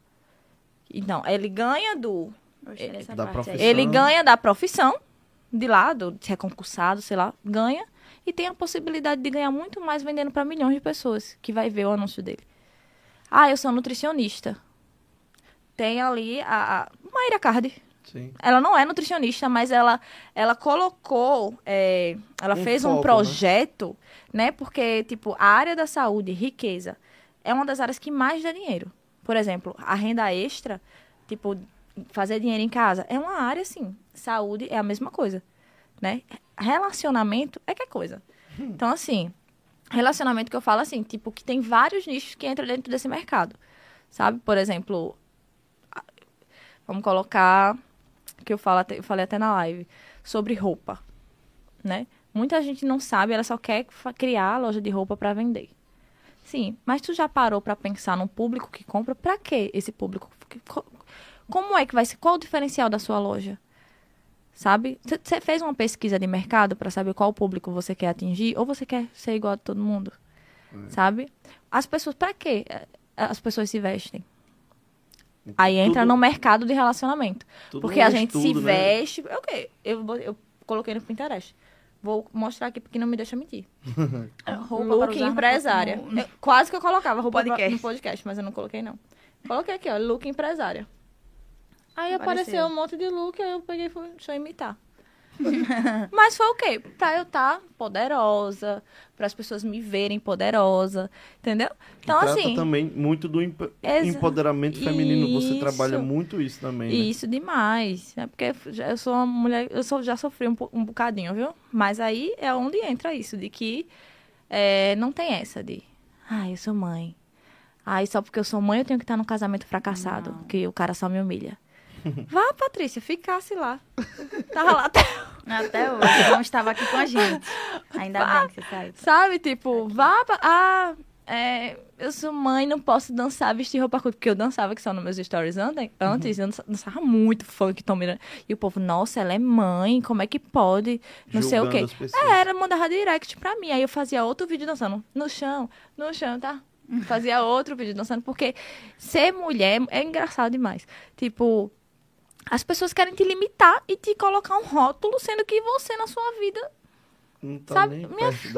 Então, ele ganha do. Gostei dessa Da profissão. Ele ganha da profissão, de lado, de ser concursado, sei lá, ganha. E tem a possibilidade de ganhar muito mais vendendo para milhões de pessoas que vai ver o anúncio dele. Ah, eu sou nutricionista. Tem ali a, a Mayra Cardi. Sim. Ela não é nutricionista, mas ela, ela colocou, é, ela Um fez um foco, né? projeto, né? Porque, tipo, a área da saúde, riqueza, é uma das áreas que mais dá dinheiro. Por exemplo, a renda extra, tipo, fazer dinheiro em casa, é uma área, assim. Saúde é a mesma coisa, né? Relacionamento é que é coisa. Então, assim, Relacionamento que eu falo assim, tipo, que tem vários nichos que entram dentro desse mercado. Sabe? Por exemplo, vamos colocar, que eu, falo eu falei até na live, sobre roupa, né? Muita gente não sabe, ela só quer criar a loja de roupa para vender. Sim, mas tu já parou para pensar no público que compra? Para que esse público? Como é que vai ser? Qual o diferencial da sua loja? Sabe? Você fez uma pesquisa de mercado para saber qual público você quer atingir ou você quer ser igual a todo mundo? Sabe? As pessoas, para que as pessoas se vestem? Aí entra Tudo- no mercado de relacionamento. tudo Porque é a gente se estudo, né? veste. É quê? Eu, eu coloquei no Pinterest. Vou mostrar aqui porque não me deixa mentir. Roupa para look empresária. no- Eu- quase que eu colocava roupa pra- Podcast. no podcast, mas eu não coloquei, não. Coloquei aqui, ó, look empresária. Aí apareceu. Apareceu. um monte de look, aí eu peguei e fui, deixa eu imitar. mas foi o quê? Pra eu estar poderosa, para as pessoas me verem poderosa, entendeu? Então, Trata assim, também muito do emp- Exa- empoderamento feminino. Você Isso. trabalha muito isso também. né? Isso demais. É porque eu sou uma mulher, eu sou, já sofri um, um bocadinho, viu? Mas aí é onde entra isso, de que é, não tem essa de, ai, eu sou mãe. Ai, só porque eu sou mãe eu tenho que estar num casamento fracassado, Não. que o cara só me humilha. Vá, Patrícia, ficasse lá. Tava lá até Até hoje, não estava aqui com a gente. Ainda bem que você saiu. Sabe, tipo, vá pra... Ah, é, eu sou mãe, não posso dançar, vestir roupa curta. Porque eu dançava, que são nos meus stories antes, antes eu dança- dançava muito funk, Tom Miranda. E o povo, nossa, ela é mãe, como é que pode? Não sei o Julgando quê. É, era, mandava direct pra mim. Aí eu fazia outro vídeo dançando no chão, no chão, tá? Fazia outro vídeo dançando, porque ser mulher é engraçado demais. Tipo, as pessoas querem te limitar e te colocar um rótulo, sendo que você na sua vida Não tá Sabe, nem minha daquilo.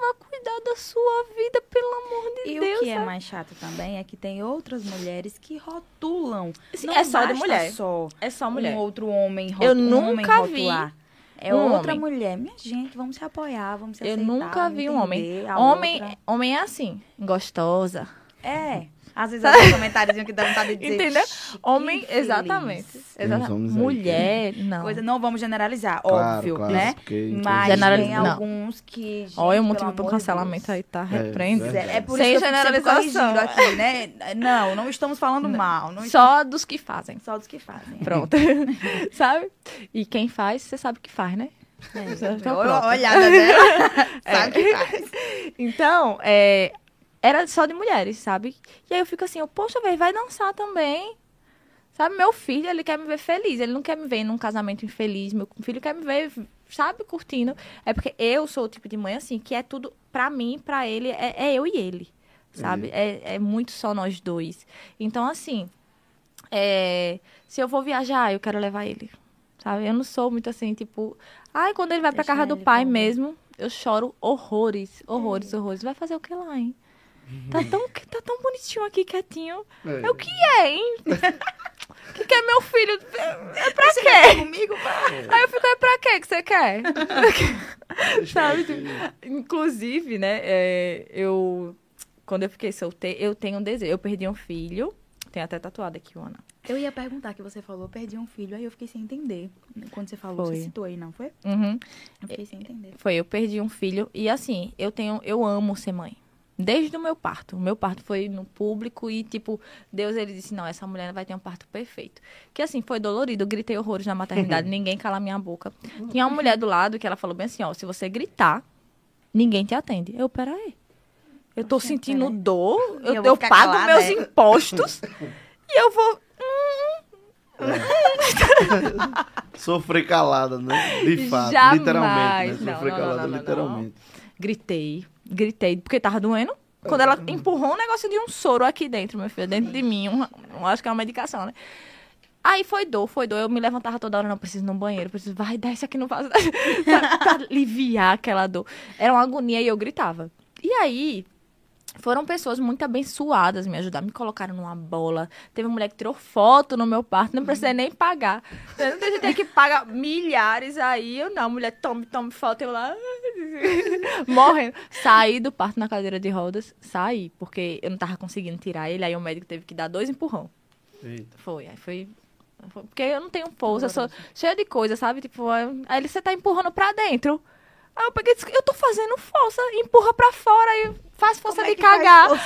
vá cuidar da sua vida, pelo amor de E Deus. o que é sabe? mais chato também é que tem outras mulheres que rotulam. Sim, Não é só de mulher. Só É só um outro homem Eu rotu- um homem nunca vi rotular. É um outra homem. mulher. Minha gente, vamos se apoiar, vamos se Eu aceitar. nunca vi um homem. Homem, outra. homem é assim, gostosa. É. Às vezes algum comentáriozinho que dá vontade de dizer. Entendeu? "Shh, Homem, que infeliz." exatamente. uns Exata- homens aí Mulher, não. Coisa, não vamos generalizar, Claro, óbvio, claro, né? porque Mas tem não. alguns que. Gente, Olha o motivo pro cancelamento Deus. aí, tá? É, Repreende. verdade. É por Sem isso que eu generalização. corrigindo aqui, né? Não, não estamos falando mal. Não Só dos que fazem. Só dos que fazem. Pronto. sabe? E quem faz, você sabe que faz, né? É. Então, Olhada dela. É. Sabe o que faz. Então, é, era só de mulheres, sabe? E aí eu fico assim, eu, poxa, velho, vai dançar também. Sabe, meu filho, ele quer me ver feliz. Ele não quer me ver num casamento infeliz. Meu filho quer me ver, sabe, curtindo. É porque eu sou o tipo de mãe, assim, que é tudo, pra mim, pra ele, é, é eu e ele. Sabe? É, é muito só nós dois. Então, assim, é, se eu vou viajar, eu quero levar ele. Sabe? Eu não sou muito assim, tipo. Ai, quando ele vai pra Deixa casa do pai com- mesmo, eu choro horrores, horrores, horrores. Vai fazer o que lá, hein? Tá tão, tá tão bonitinho aqui, quietinho. É. É o que é, hein? O que, que é meu filho? É pra quê? Comigo, Aí eu fico, é pra quê que você quer? Sabe. Inclusive, né, é, eu... Quando eu fiquei solteira, eu tenho um desejo. Eu perdi um filho. Tem até tatuado aqui, Ana. Eu ia perguntar que você falou, perdi um filho, aí eu fiquei sem entender. Quando você falou, Foi. você citou aí, não foi? Uhum. Eu fiquei sem entender. Foi, eu perdi um filho. E assim, eu tenho, eu amo ser mãe. Desde o meu parto. O meu parto foi no público e, tipo, Deus ele disse: não, essa mulher vai ter um parto perfeito. Que assim, foi dolorido. Eu gritei horrores na maternidade, ninguém cala minha boca. Tinha uma mulher do lado que ela falou bem assim: ó, se você gritar, ninguém te atende. Eu, peraí. Eu tô Oxe, sentindo peraí. dor, eu, eu eu pago calada, meus é? impostos e eu vou. Sofrer calada, né? De fato, Jamais. literalmente, né? Não, Sofrer não, não, calada, não, não, literalmente. Gritei, gritei, porque tava doendo. Quando ela empurrou um negócio de um soro aqui dentro, meu filho, dentro de mim, um, acho que é uma medicação, né? Aí foi dor, foi dor. Eu me levantava toda hora, não preciso ir no banheiro, preciso, vai, desce aqui no vaso, pra, pra aliviar aquela dor. Era uma agonia e eu gritava. E aí, foram pessoas muito abençoadas me ajudar, me colocaram numa bola. Teve uma mulher que tirou foto no meu parto, não precisei nem pagar. Não tem que pagar milhares aí. Eu não, mulher, tome, tome foto. Eu lá, morrendo. Saí do parto na cadeira de rodas, saí, porque eu não tava conseguindo tirar ele. Aí o médico teve que dar dois empurrão. Eita. Foi, aí foi. Porque eu não tenho força, eu sou cheia de coisa, sabe? Tipo, aí você tá empurrando pra dentro. Aí eu peguei e disse, eu tô fazendo força, empurra pra fora, aí faz força é de faz cagar. força?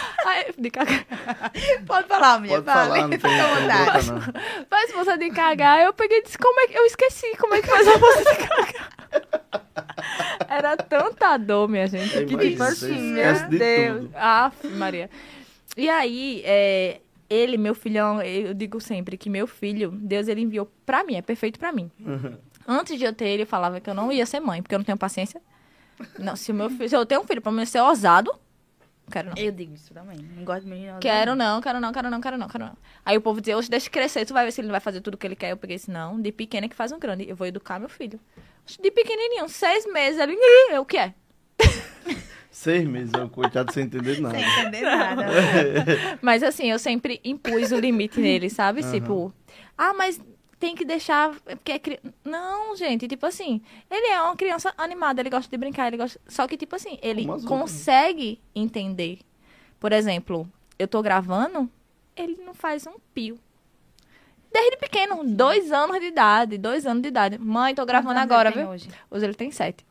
De cagar. Pode falar, mulher. Pode falar, não tem, Fica à vontade. boca. Faz força de cagar. Eu peguei e disse, como é que. Eu esqueci como é que faz a força de cagar. Era tanta dor, minha gente. Eu que tipo assim, meu de Deus. tudo. Aff, Maria. E aí, é, ele, meu filhão, eu digo sempre que meu filho, Deus ele enviou pra mim, é perfeito pra mim. Antes de eu ter ele, eu falava que eu não ia ser mãe, porque eu não tenho paciência. Não, se, o meu filho, se eu tenho um filho, pra mim ser ousado, quero não. Eu digo isso também. Não gosto de menino. Quero não, quero não, quero não, quero não, quero não. Aí o povo dizia, hoje deixa crescer, tu vai ver se ele não vai fazer tudo o que ele quer. Eu peguei esse não, de pequeno é que faz um grande. Eu vou educar meu filho. De pequenininho, seis meses, ele, "Ih, eu o que é? Seis meses, é um coitado sem entender nada. Sem entender nada. Mas assim, eu sempre impus o limite nele, sabe? Tipo, ah, mas tem que deixar, porque é cri... Não, gente, tipo assim, ele é uma criança animada, ele gosta de brincar, ele gosta... Só que, tipo assim, ele outras, né? consegue entender. Por exemplo, eu tô gravando, ele não faz um pio. Desde pequeno, dois anos de idade, dois anos de idade. Mãe, tô gravando Quantos agora, ele tem viu? Hoje? Hoje ele tem sete.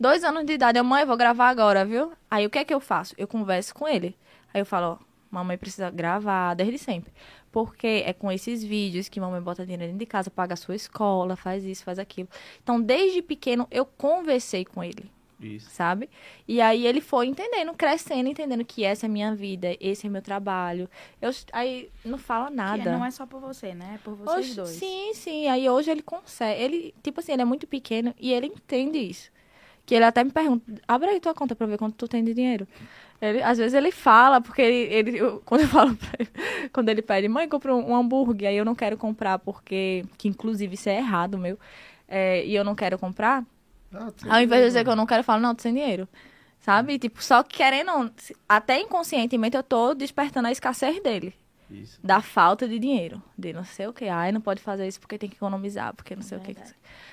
Dois anos de idade, eu, mãe, eu vou gravar agora, viu? Aí o que é que eu faço? Eu converso com ele. Aí eu falo, ó, mamãe precisa gravar desde sempre. Porque é com esses vídeos que mamãe bota dinheiro dentro de casa, paga a sua escola, faz isso, faz aquilo. Então, desde pequeno, eu conversei com ele, Isso. sabe? E aí ele foi entendendo, crescendo, entendendo que essa é a minha vida, esse é meu trabalho. Eu, aí não fala nada. Que não é só por você, né? É por vocês Hoje- dois. Sim, sim. Aí hoje ele consegue. Ele, tipo assim, ele é muito pequeno e ele entende isso. Que ele até me pergunta, abre aí tua conta pra ver quanto tu tem de dinheiro. Ele, às vezes ele fala, porque ele, ele eu- quando eu falo pra ele, quando ele pede, mãe, compra um, um hambúrguer, aí eu não quero comprar, porque, que inclusive isso é errado, meu, é, e eu não quero comprar, Ah, ao invés de dizer que eu não quero, eu falo, não, tô sem dinheiro. Sabe? Tipo, só que querendo, até inconscientemente eu tô despertando a escassez dele Isso. da falta de dinheiro, de não sei o que, ai, não pode fazer isso porque tem que economizar, porque não sei o que,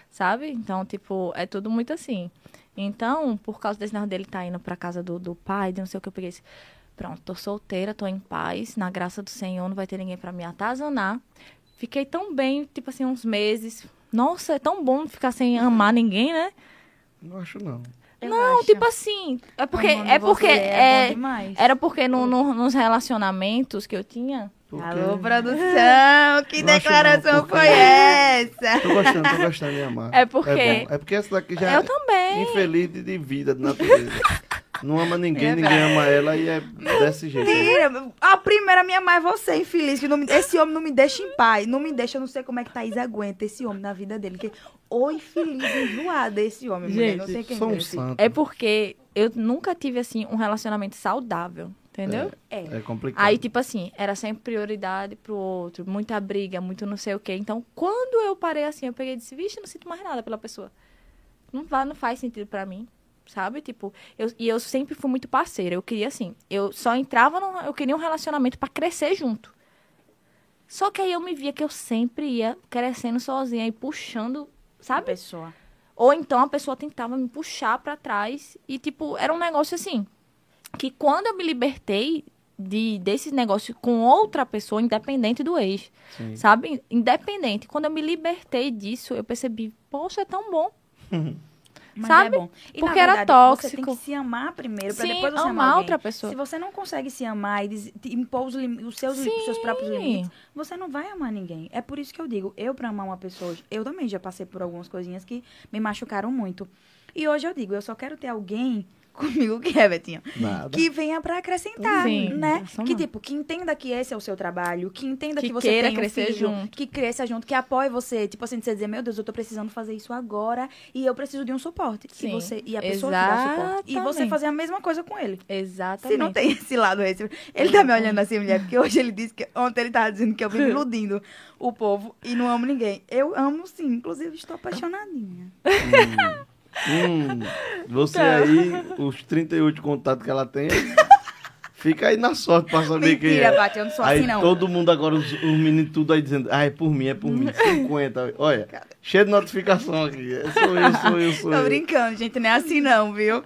sabe? Então, tipo, é tudo muito assim. Então, por causa desse negócio dele tá indo pra casa do, do pai, de não sei o que, eu peguei esse, pronto, tô solteira, tô em paz, na graça do Senhor, não vai ter ninguém pra me atazanar. Fiquei tão bem, tipo assim, uns meses. Nossa, é tão bom ficar sem amar ninguém, né? Não acho não. Eu não, acho. tipo assim, é porque, Amando é porque, é, demais. era porque no, no- nos relacionamentos que eu tinha, Porque Alô, produção, que Não declaração porque- foi essa? Tô gostando, tô gostando de amar. É porque- É. É porque essa daqui já eu é também. infeliz de, vida, de natureza. Não ama ninguém, ninguém ama ela e é desse jeito. Mentira, a primeira minha mãe é você, infeliz. Que não me- esse homem não me deixa em paz. Não me deixa, eu não sei como é que Thaís aguenta esse homem na vida dele. Que, ô infeliz, enjoada esse homem, mulher. Não sei quem Sou um. É porque eu nunca tive, assim, um relacionamento saudável, entendeu? É. É complicado. Aí, tipo assim, era sempre prioridade pro outro, muita briga, muito não sei o quê. Então, quando eu parei assim, eu peguei e disse, vixe, eu não sinto mais nada pela pessoa. Não, não faz sentido pra mim, sabe? Tipo, eu, e eu sempre fui muito parceira. Eu queria, assim, eu só entrava no... Eu queria um relacionamento pra crescer junto. Só que aí eu me via que eu sempre ia crescendo sozinha e puxando, A sabe? pessoa. Ou então a pessoa tentava me puxar pra trás e tipo, era um negócio assim, que quando eu me libertei de desse negócio com outra pessoa independente do ex, Sim. sabe? Independente. Quando eu me libertei disso, eu percebi, poxa, é tão bom. Mas Sabe? é bom. E, Porque na era verdade, Você tem tóxico. que se amar primeiro, pra Sim, depois você amar amar alguém. outra pessoa. Se você não consegue se amar e diz- impor os, os seus, os seus próprios limites, você não vai amar ninguém. É por isso que eu digo, eu pra amar uma pessoa, eu também já passei por algumas coisinhas que me machucaram muito. E hoje eu digo, eu só quero ter alguém comigo que é, Betinho. Nada. Que venha pra acrescentar, Sim, né? Que não. tipo, que entenda que esse é o seu trabalho, que entenda que, Que você queira tem um crescer filho, junto. que cresça junto, que apoie você, tipo assim, de você dizer, meu Deus, eu tô precisando fazer isso agora e eu preciso de um suporte. E Sim, você e a pessoa te dá suporte. E você exatamente. fazer a mesma coisa com ele. Exatamente. Se não tem esse lado esse. Ele tá me olhando assim, mulher, porque hoje ele disse que ontem ele tava dizendo que eu vivo iludindo o povo e não amo ninguém. Eu amo sim, inclusive estou apaixonadinha. Hum, você Tá. aí, os 38 contatos que ela tem, fica aí na sorte pra saber quem Mentira, é. Paty, eu não sou aí assim não. todo mundo agora, os, os meninos tudo aí dizendo, ah, é por mim, é por mim, 50. Olha, cheio de notificação aqui. Sou eu, sou eu, sou Tô eu. brincando, gente, não é assim não, viu?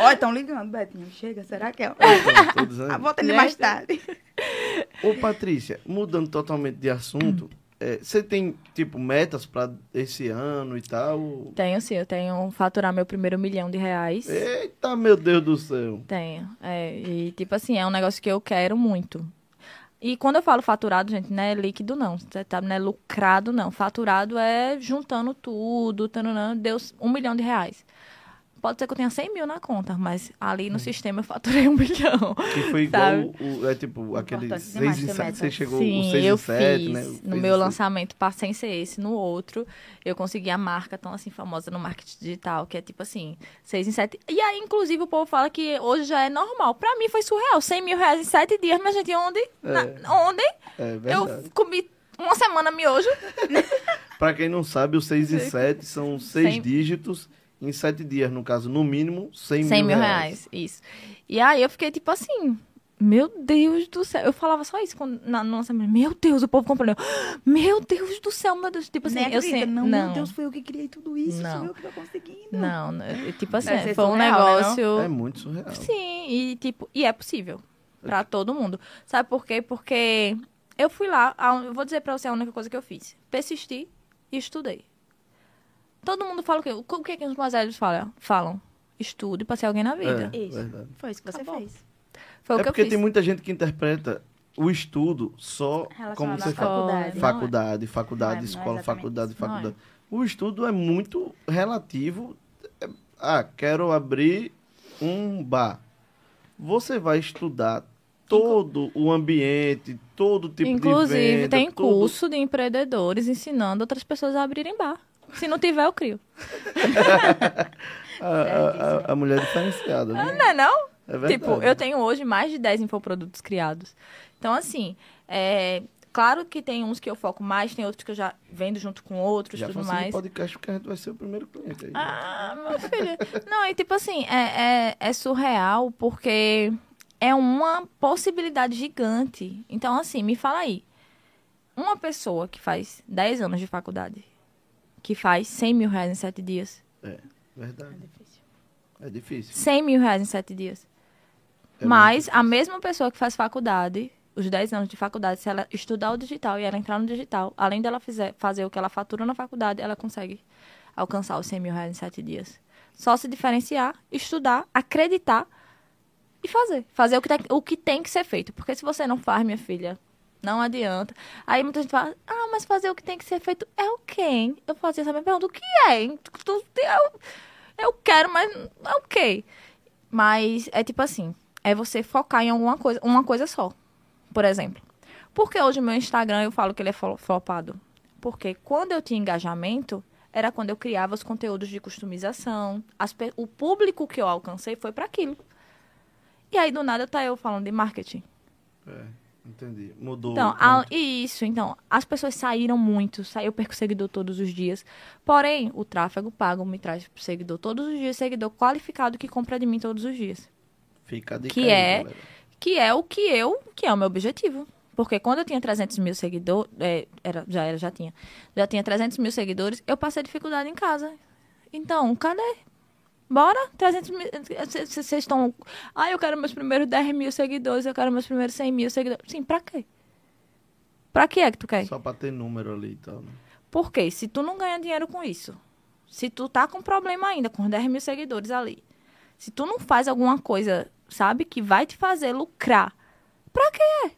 Olha, estão ligando, Betinho. Chega, será que é? Então, tô dizendo. Ah, atender Gente. mais tarde. Ô, Patrícia, mudando totalmente de assunto, é, você tem, tipo, metas pra esse ano e tal? Tenho sim, eu tenho faturar meu primeiro milhão de reais. Eita, meu Deus do céu. Tenho. É, e tipo assim, é um negócio que eu quero muito. E quando eu falo faturado, gente, não é líquido, não. Você tá, não é lucrado, não. Faturado é juntando tudo, tananã, deu um milhão de reais. Pode ser que eu tenha 100 mil na conta, mas ali no sistema eu faturei um milhão. Que foi igual, o, é tipo, aquele Importante 6 demais e ter 7, meta. você chegou o Sim, 6 eu e 7, fiz. né? O No meu lançamento, pá, sem ser esse, no outro, eu consegui a marca tão assim famosa no marketing digital, que é tipo assim, 6 em 7. E aí, inclusive, o povo fala que hoje já é normal. Pra mim foi surreal. 100 mil reais em 7 dias, mas gente, onde? Na- onde? É Eu comi uma semana miojo. Pra quem não sabe, o 6 e 7 são 6 Cem- dígitos em 7 dias, no caso, no mínimo 100, 100 mil mil reais. reais, isso. E aí eu fiquei tipo assim, meu Deus do céu. Eu falava só isso quando, na, no lançamento. Meu Deus, o povo comprou. Eu, Meu Deus do céu, meu Deus. Tipo assim, eu sei. não, Não, meu Deus, foi eu que criei tudo isso, Não. sou eu que tô conseguindo. não, né, tipo assim, ser foi um surreal, né, não? negócio. É muito surreal. Sim, e tipo, e é possível pra todo mundo. Sabe por quê? Porque eu fui lá, a- eu vou dizer pra você a única coisa que eu fiz. Persisti e estudei. Todo mundo fala o quê? O que, que os mais velhos falam? Falam. Estude pra ser alguém na vida. É, Isso. verdade. Foi isso que você Acabou. fez. Foi o É que eu porque fiz. tem muita gente que interpreta o estudo só como você fala. faculdade. Não, Faculdade, faculdade, Não é- não é escola, faculdade, é. faculdade. O estudo é muito relativo. É, Ah, quero abrir um bar. Você vai estudar todo o ambiente, todo tipo de Inclusive, venda. tem todo- curso de empreendedores ensinando outras pessoas a abrirem bar. Se não tiver, eu crio. A, a- a- a mulher diferenciada, né? Não é não? É verdade. Tipo, eu tenho hoje mais de 10 infoprodutos criados. Então, assim, é... claro que tem uns que eu foco mais, tem outros que eu já vendo junto com outros, Já tudo mais. podcast porque a gente vai ser o primeiro cliente aí. Ah, meu filho. Não, e tipo assim, é, é, é surreal porque é uma possibilidade gigante. Então, assim, me fala aí. Uma pessoa que faz 10 anos de faculdade, que faz 100 mil reais em 7 dias. Verdade. É difícil. 100 mil reais em 7 dias. É Mas a mesma pessoa que faz faculdade, os 10 anos de faculdade, se ela estudar o digital e ela entrar no digital, além dela fizer, fazer o que ela fatura na faculdade, ela consegue alcançar os 100 mil reais em 7 dias. Só se diferenciar, estudar, acreditar e fazer. Fazer o que, tem, o que tem que ser feito. Porque se você não faz, minha filha, não adianta. Aí muita gente fala, ah, mas fazer o que tem que ser feito é o quê? hein? Eu fazia essa minha pergunta, o que é? hein? Eu, eu quero, mas é o quê? Mas é tipo assim, é você focar em alguma coisa, uma coisa só. Por exemplo. Porque hoje o meu Instagram eu falo que ele é flo- flopado? Porque quando eu tinha engajamento, era quando eu criava os conteúdos de customização. As o público que eu alcancei foi para aquilo. E aí, do nada, tá eu falando de marketing. É, entendi. Mudou. Então, a- isso, então, as pessoas saíram muito, sa- eu perco seguidor todos os dias. Porém, o tráfego pago me traz seguidor todos os dias, seguidor qualificado que compra de mim todos os dias. Fica dica que é- galera. Que é o que eu, que é o meu objetivo. Porque quando eu tinha 300 mil seguidores, é, era, já era, já tinha. Já tinha 300 mil seguidores, eu passei dificuldade em casa. Então, cadê? Bora? 300 mil. Vocês estão. Ah, eu quero meus primeiros 10 mil seguidores, eu quero meus primeiros 100 mil seguidores. Sim, pra quê? Pra que é que tu quer? Só pra ter número ali e tal, né? Porque se tu não ganha dinheiro com isso, se tu tá com problema ainda com 10 mil seguidores ali, se tu não faz alguma coisa, sabe, que vai te fazer lucrar, pra quê?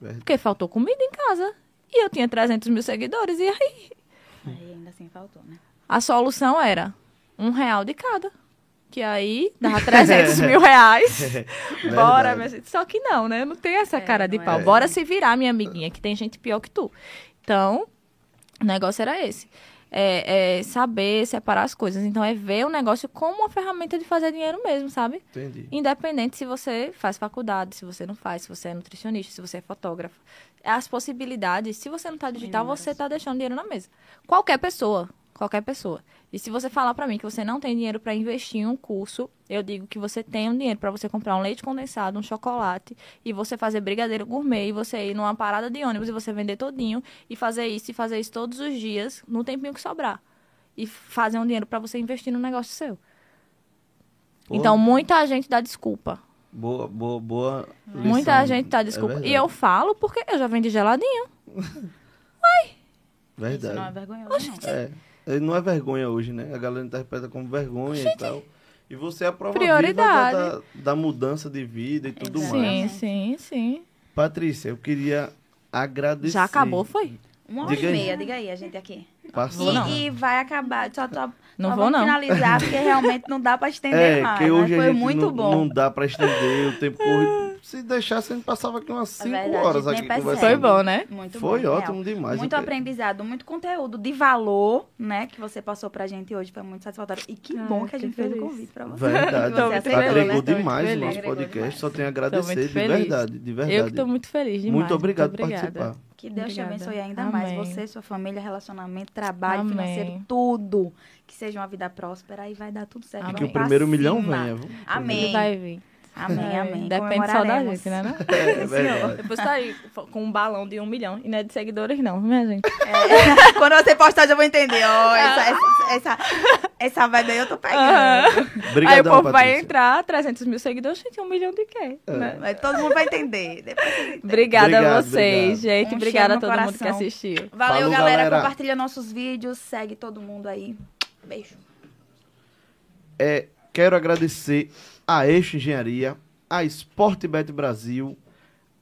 Verdade. Porque faltou comida em casa. E eu tinha 300 mil seguidores. E aí? Aí ainda assim faltou, né? A solução era um real de cada. Que aí dava 300 mil reais. Bora, gente. Só que não, né? Eu não tenho essa É, cara de é. pau. Bora se virar, minha amiguinha, que tem gente pior que tu. Então, o negócio era esse. É, é saber separar as coisas. Então, é ver o negócio como uma ferramenta de fazer dinheiro mesmo, sabe? Entendi. Independente se você faz faculdade, se você não faz, se você é nutricionista, se você é fotógrafo. As possibilidades, se você não tá digital, você tá deixando dinheiro na mesa. Qualquer pessoa, qualquer pessoa. E se você falar pra mim que você não tem dinheiro pra investir em um curso, eu digo que você tem um dinheiro pra você comprar um leite condensado, um chocolate e você fazer brigadeiro gourmet e você ir numa parada de ônibus e você vender todinho e fazer isso e fazer isso todos os dias no tempinho que sobrar. E fazer um dinheiro pra você investir no negócio seu. Pô, Então, muita gente dá desculpa. Boa, boa, boa. Muita lição. gente tá É desculpa. e verdade. eu falo porque eu já vendi geladinho. Verdade. Isso não é vergonhoso. É, é, não é vergonha hoje, né? A galera interpreta como vergonha e tal. E você é a prova Prioridade. viva da, da, da mudança de vida e tudo Exato. mais. Sim, sim, sim. Patrícia, eu queria agradecer. Já acabou, foi? Uma hora Diga e aí. meia, diga aí, a gente aqui. Passou. E, não. e vai acabar. Só, só, Não só vou, vamos não. finalizar, porque realmente não dá pra estender É, mais. que mas hoje a foi gente muito não, bom. não dá pra estender, o tempo corre. Se deixasse, a gente passava aqui umas 5 É horas aqui conversando. Foi bom, né? Muito Foi bom, ótimo real. demais. Muito aprendizado, muito conteúdo de valor, né? Que você passou pra gente hoje. Foi muito satisfatório. E que Ai, bom que a gente fez o feliz. convite pra você. Verdade. Você Tô aceitou, feliz, Agregou né? tô demais o feliz. nosso podcast. demais. Só tenho a agradecer, de feliz. verdade, de verdade. Eu que tô muito feliz demais. Muito obrigado por participar. Que Deus te Obrigada. abençoe ainda Amém. mais. Você, sua família, relacionamento, trabalho, Amém. financeiro, tudo. Que seja uma vida próspera e vai dar tudo certo. Amém. Que o primeiro milhão venha? Amém. Vai vir. Amém, É, amém. Depende só da gente, né? Não? É verdade. Depois tá aí com um balão de um milhão. E não é de seguidores, não, minha gente. É. Quando você postar, já vou entender. Ó, essa, essa, essa, essa vibe aí eu tô pegando. aí o povo vai Patrícia. entrar, 300 mil seguidores, gente, um milhão de quê? É. Né? Mas todo mundo vai entender. Obrigada Obrigado, a vocês, obrigado. gente. Um Obrigada a todo no mundo que coração. assistiu. Valeu, Falou, galera. galera. Compartilha nossos vídeos. Segue todo mundo aí. Beijo. É, quero agradecer a Eixo Engenharia, a Sportbet Brasil,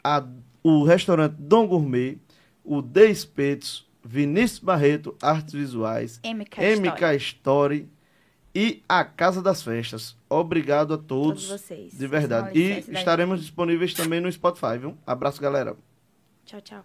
a, o restaurante Dom Gourmet, o The Espetos, Vinícius Barreto, Artes Visuais, MK, MK Story e a Casa das Festas. Obrigado a Todos todos, vocês. de verdade. E estaremos disponíveis também no Spotify, viu? Abraço, galera. Tchau, tchau.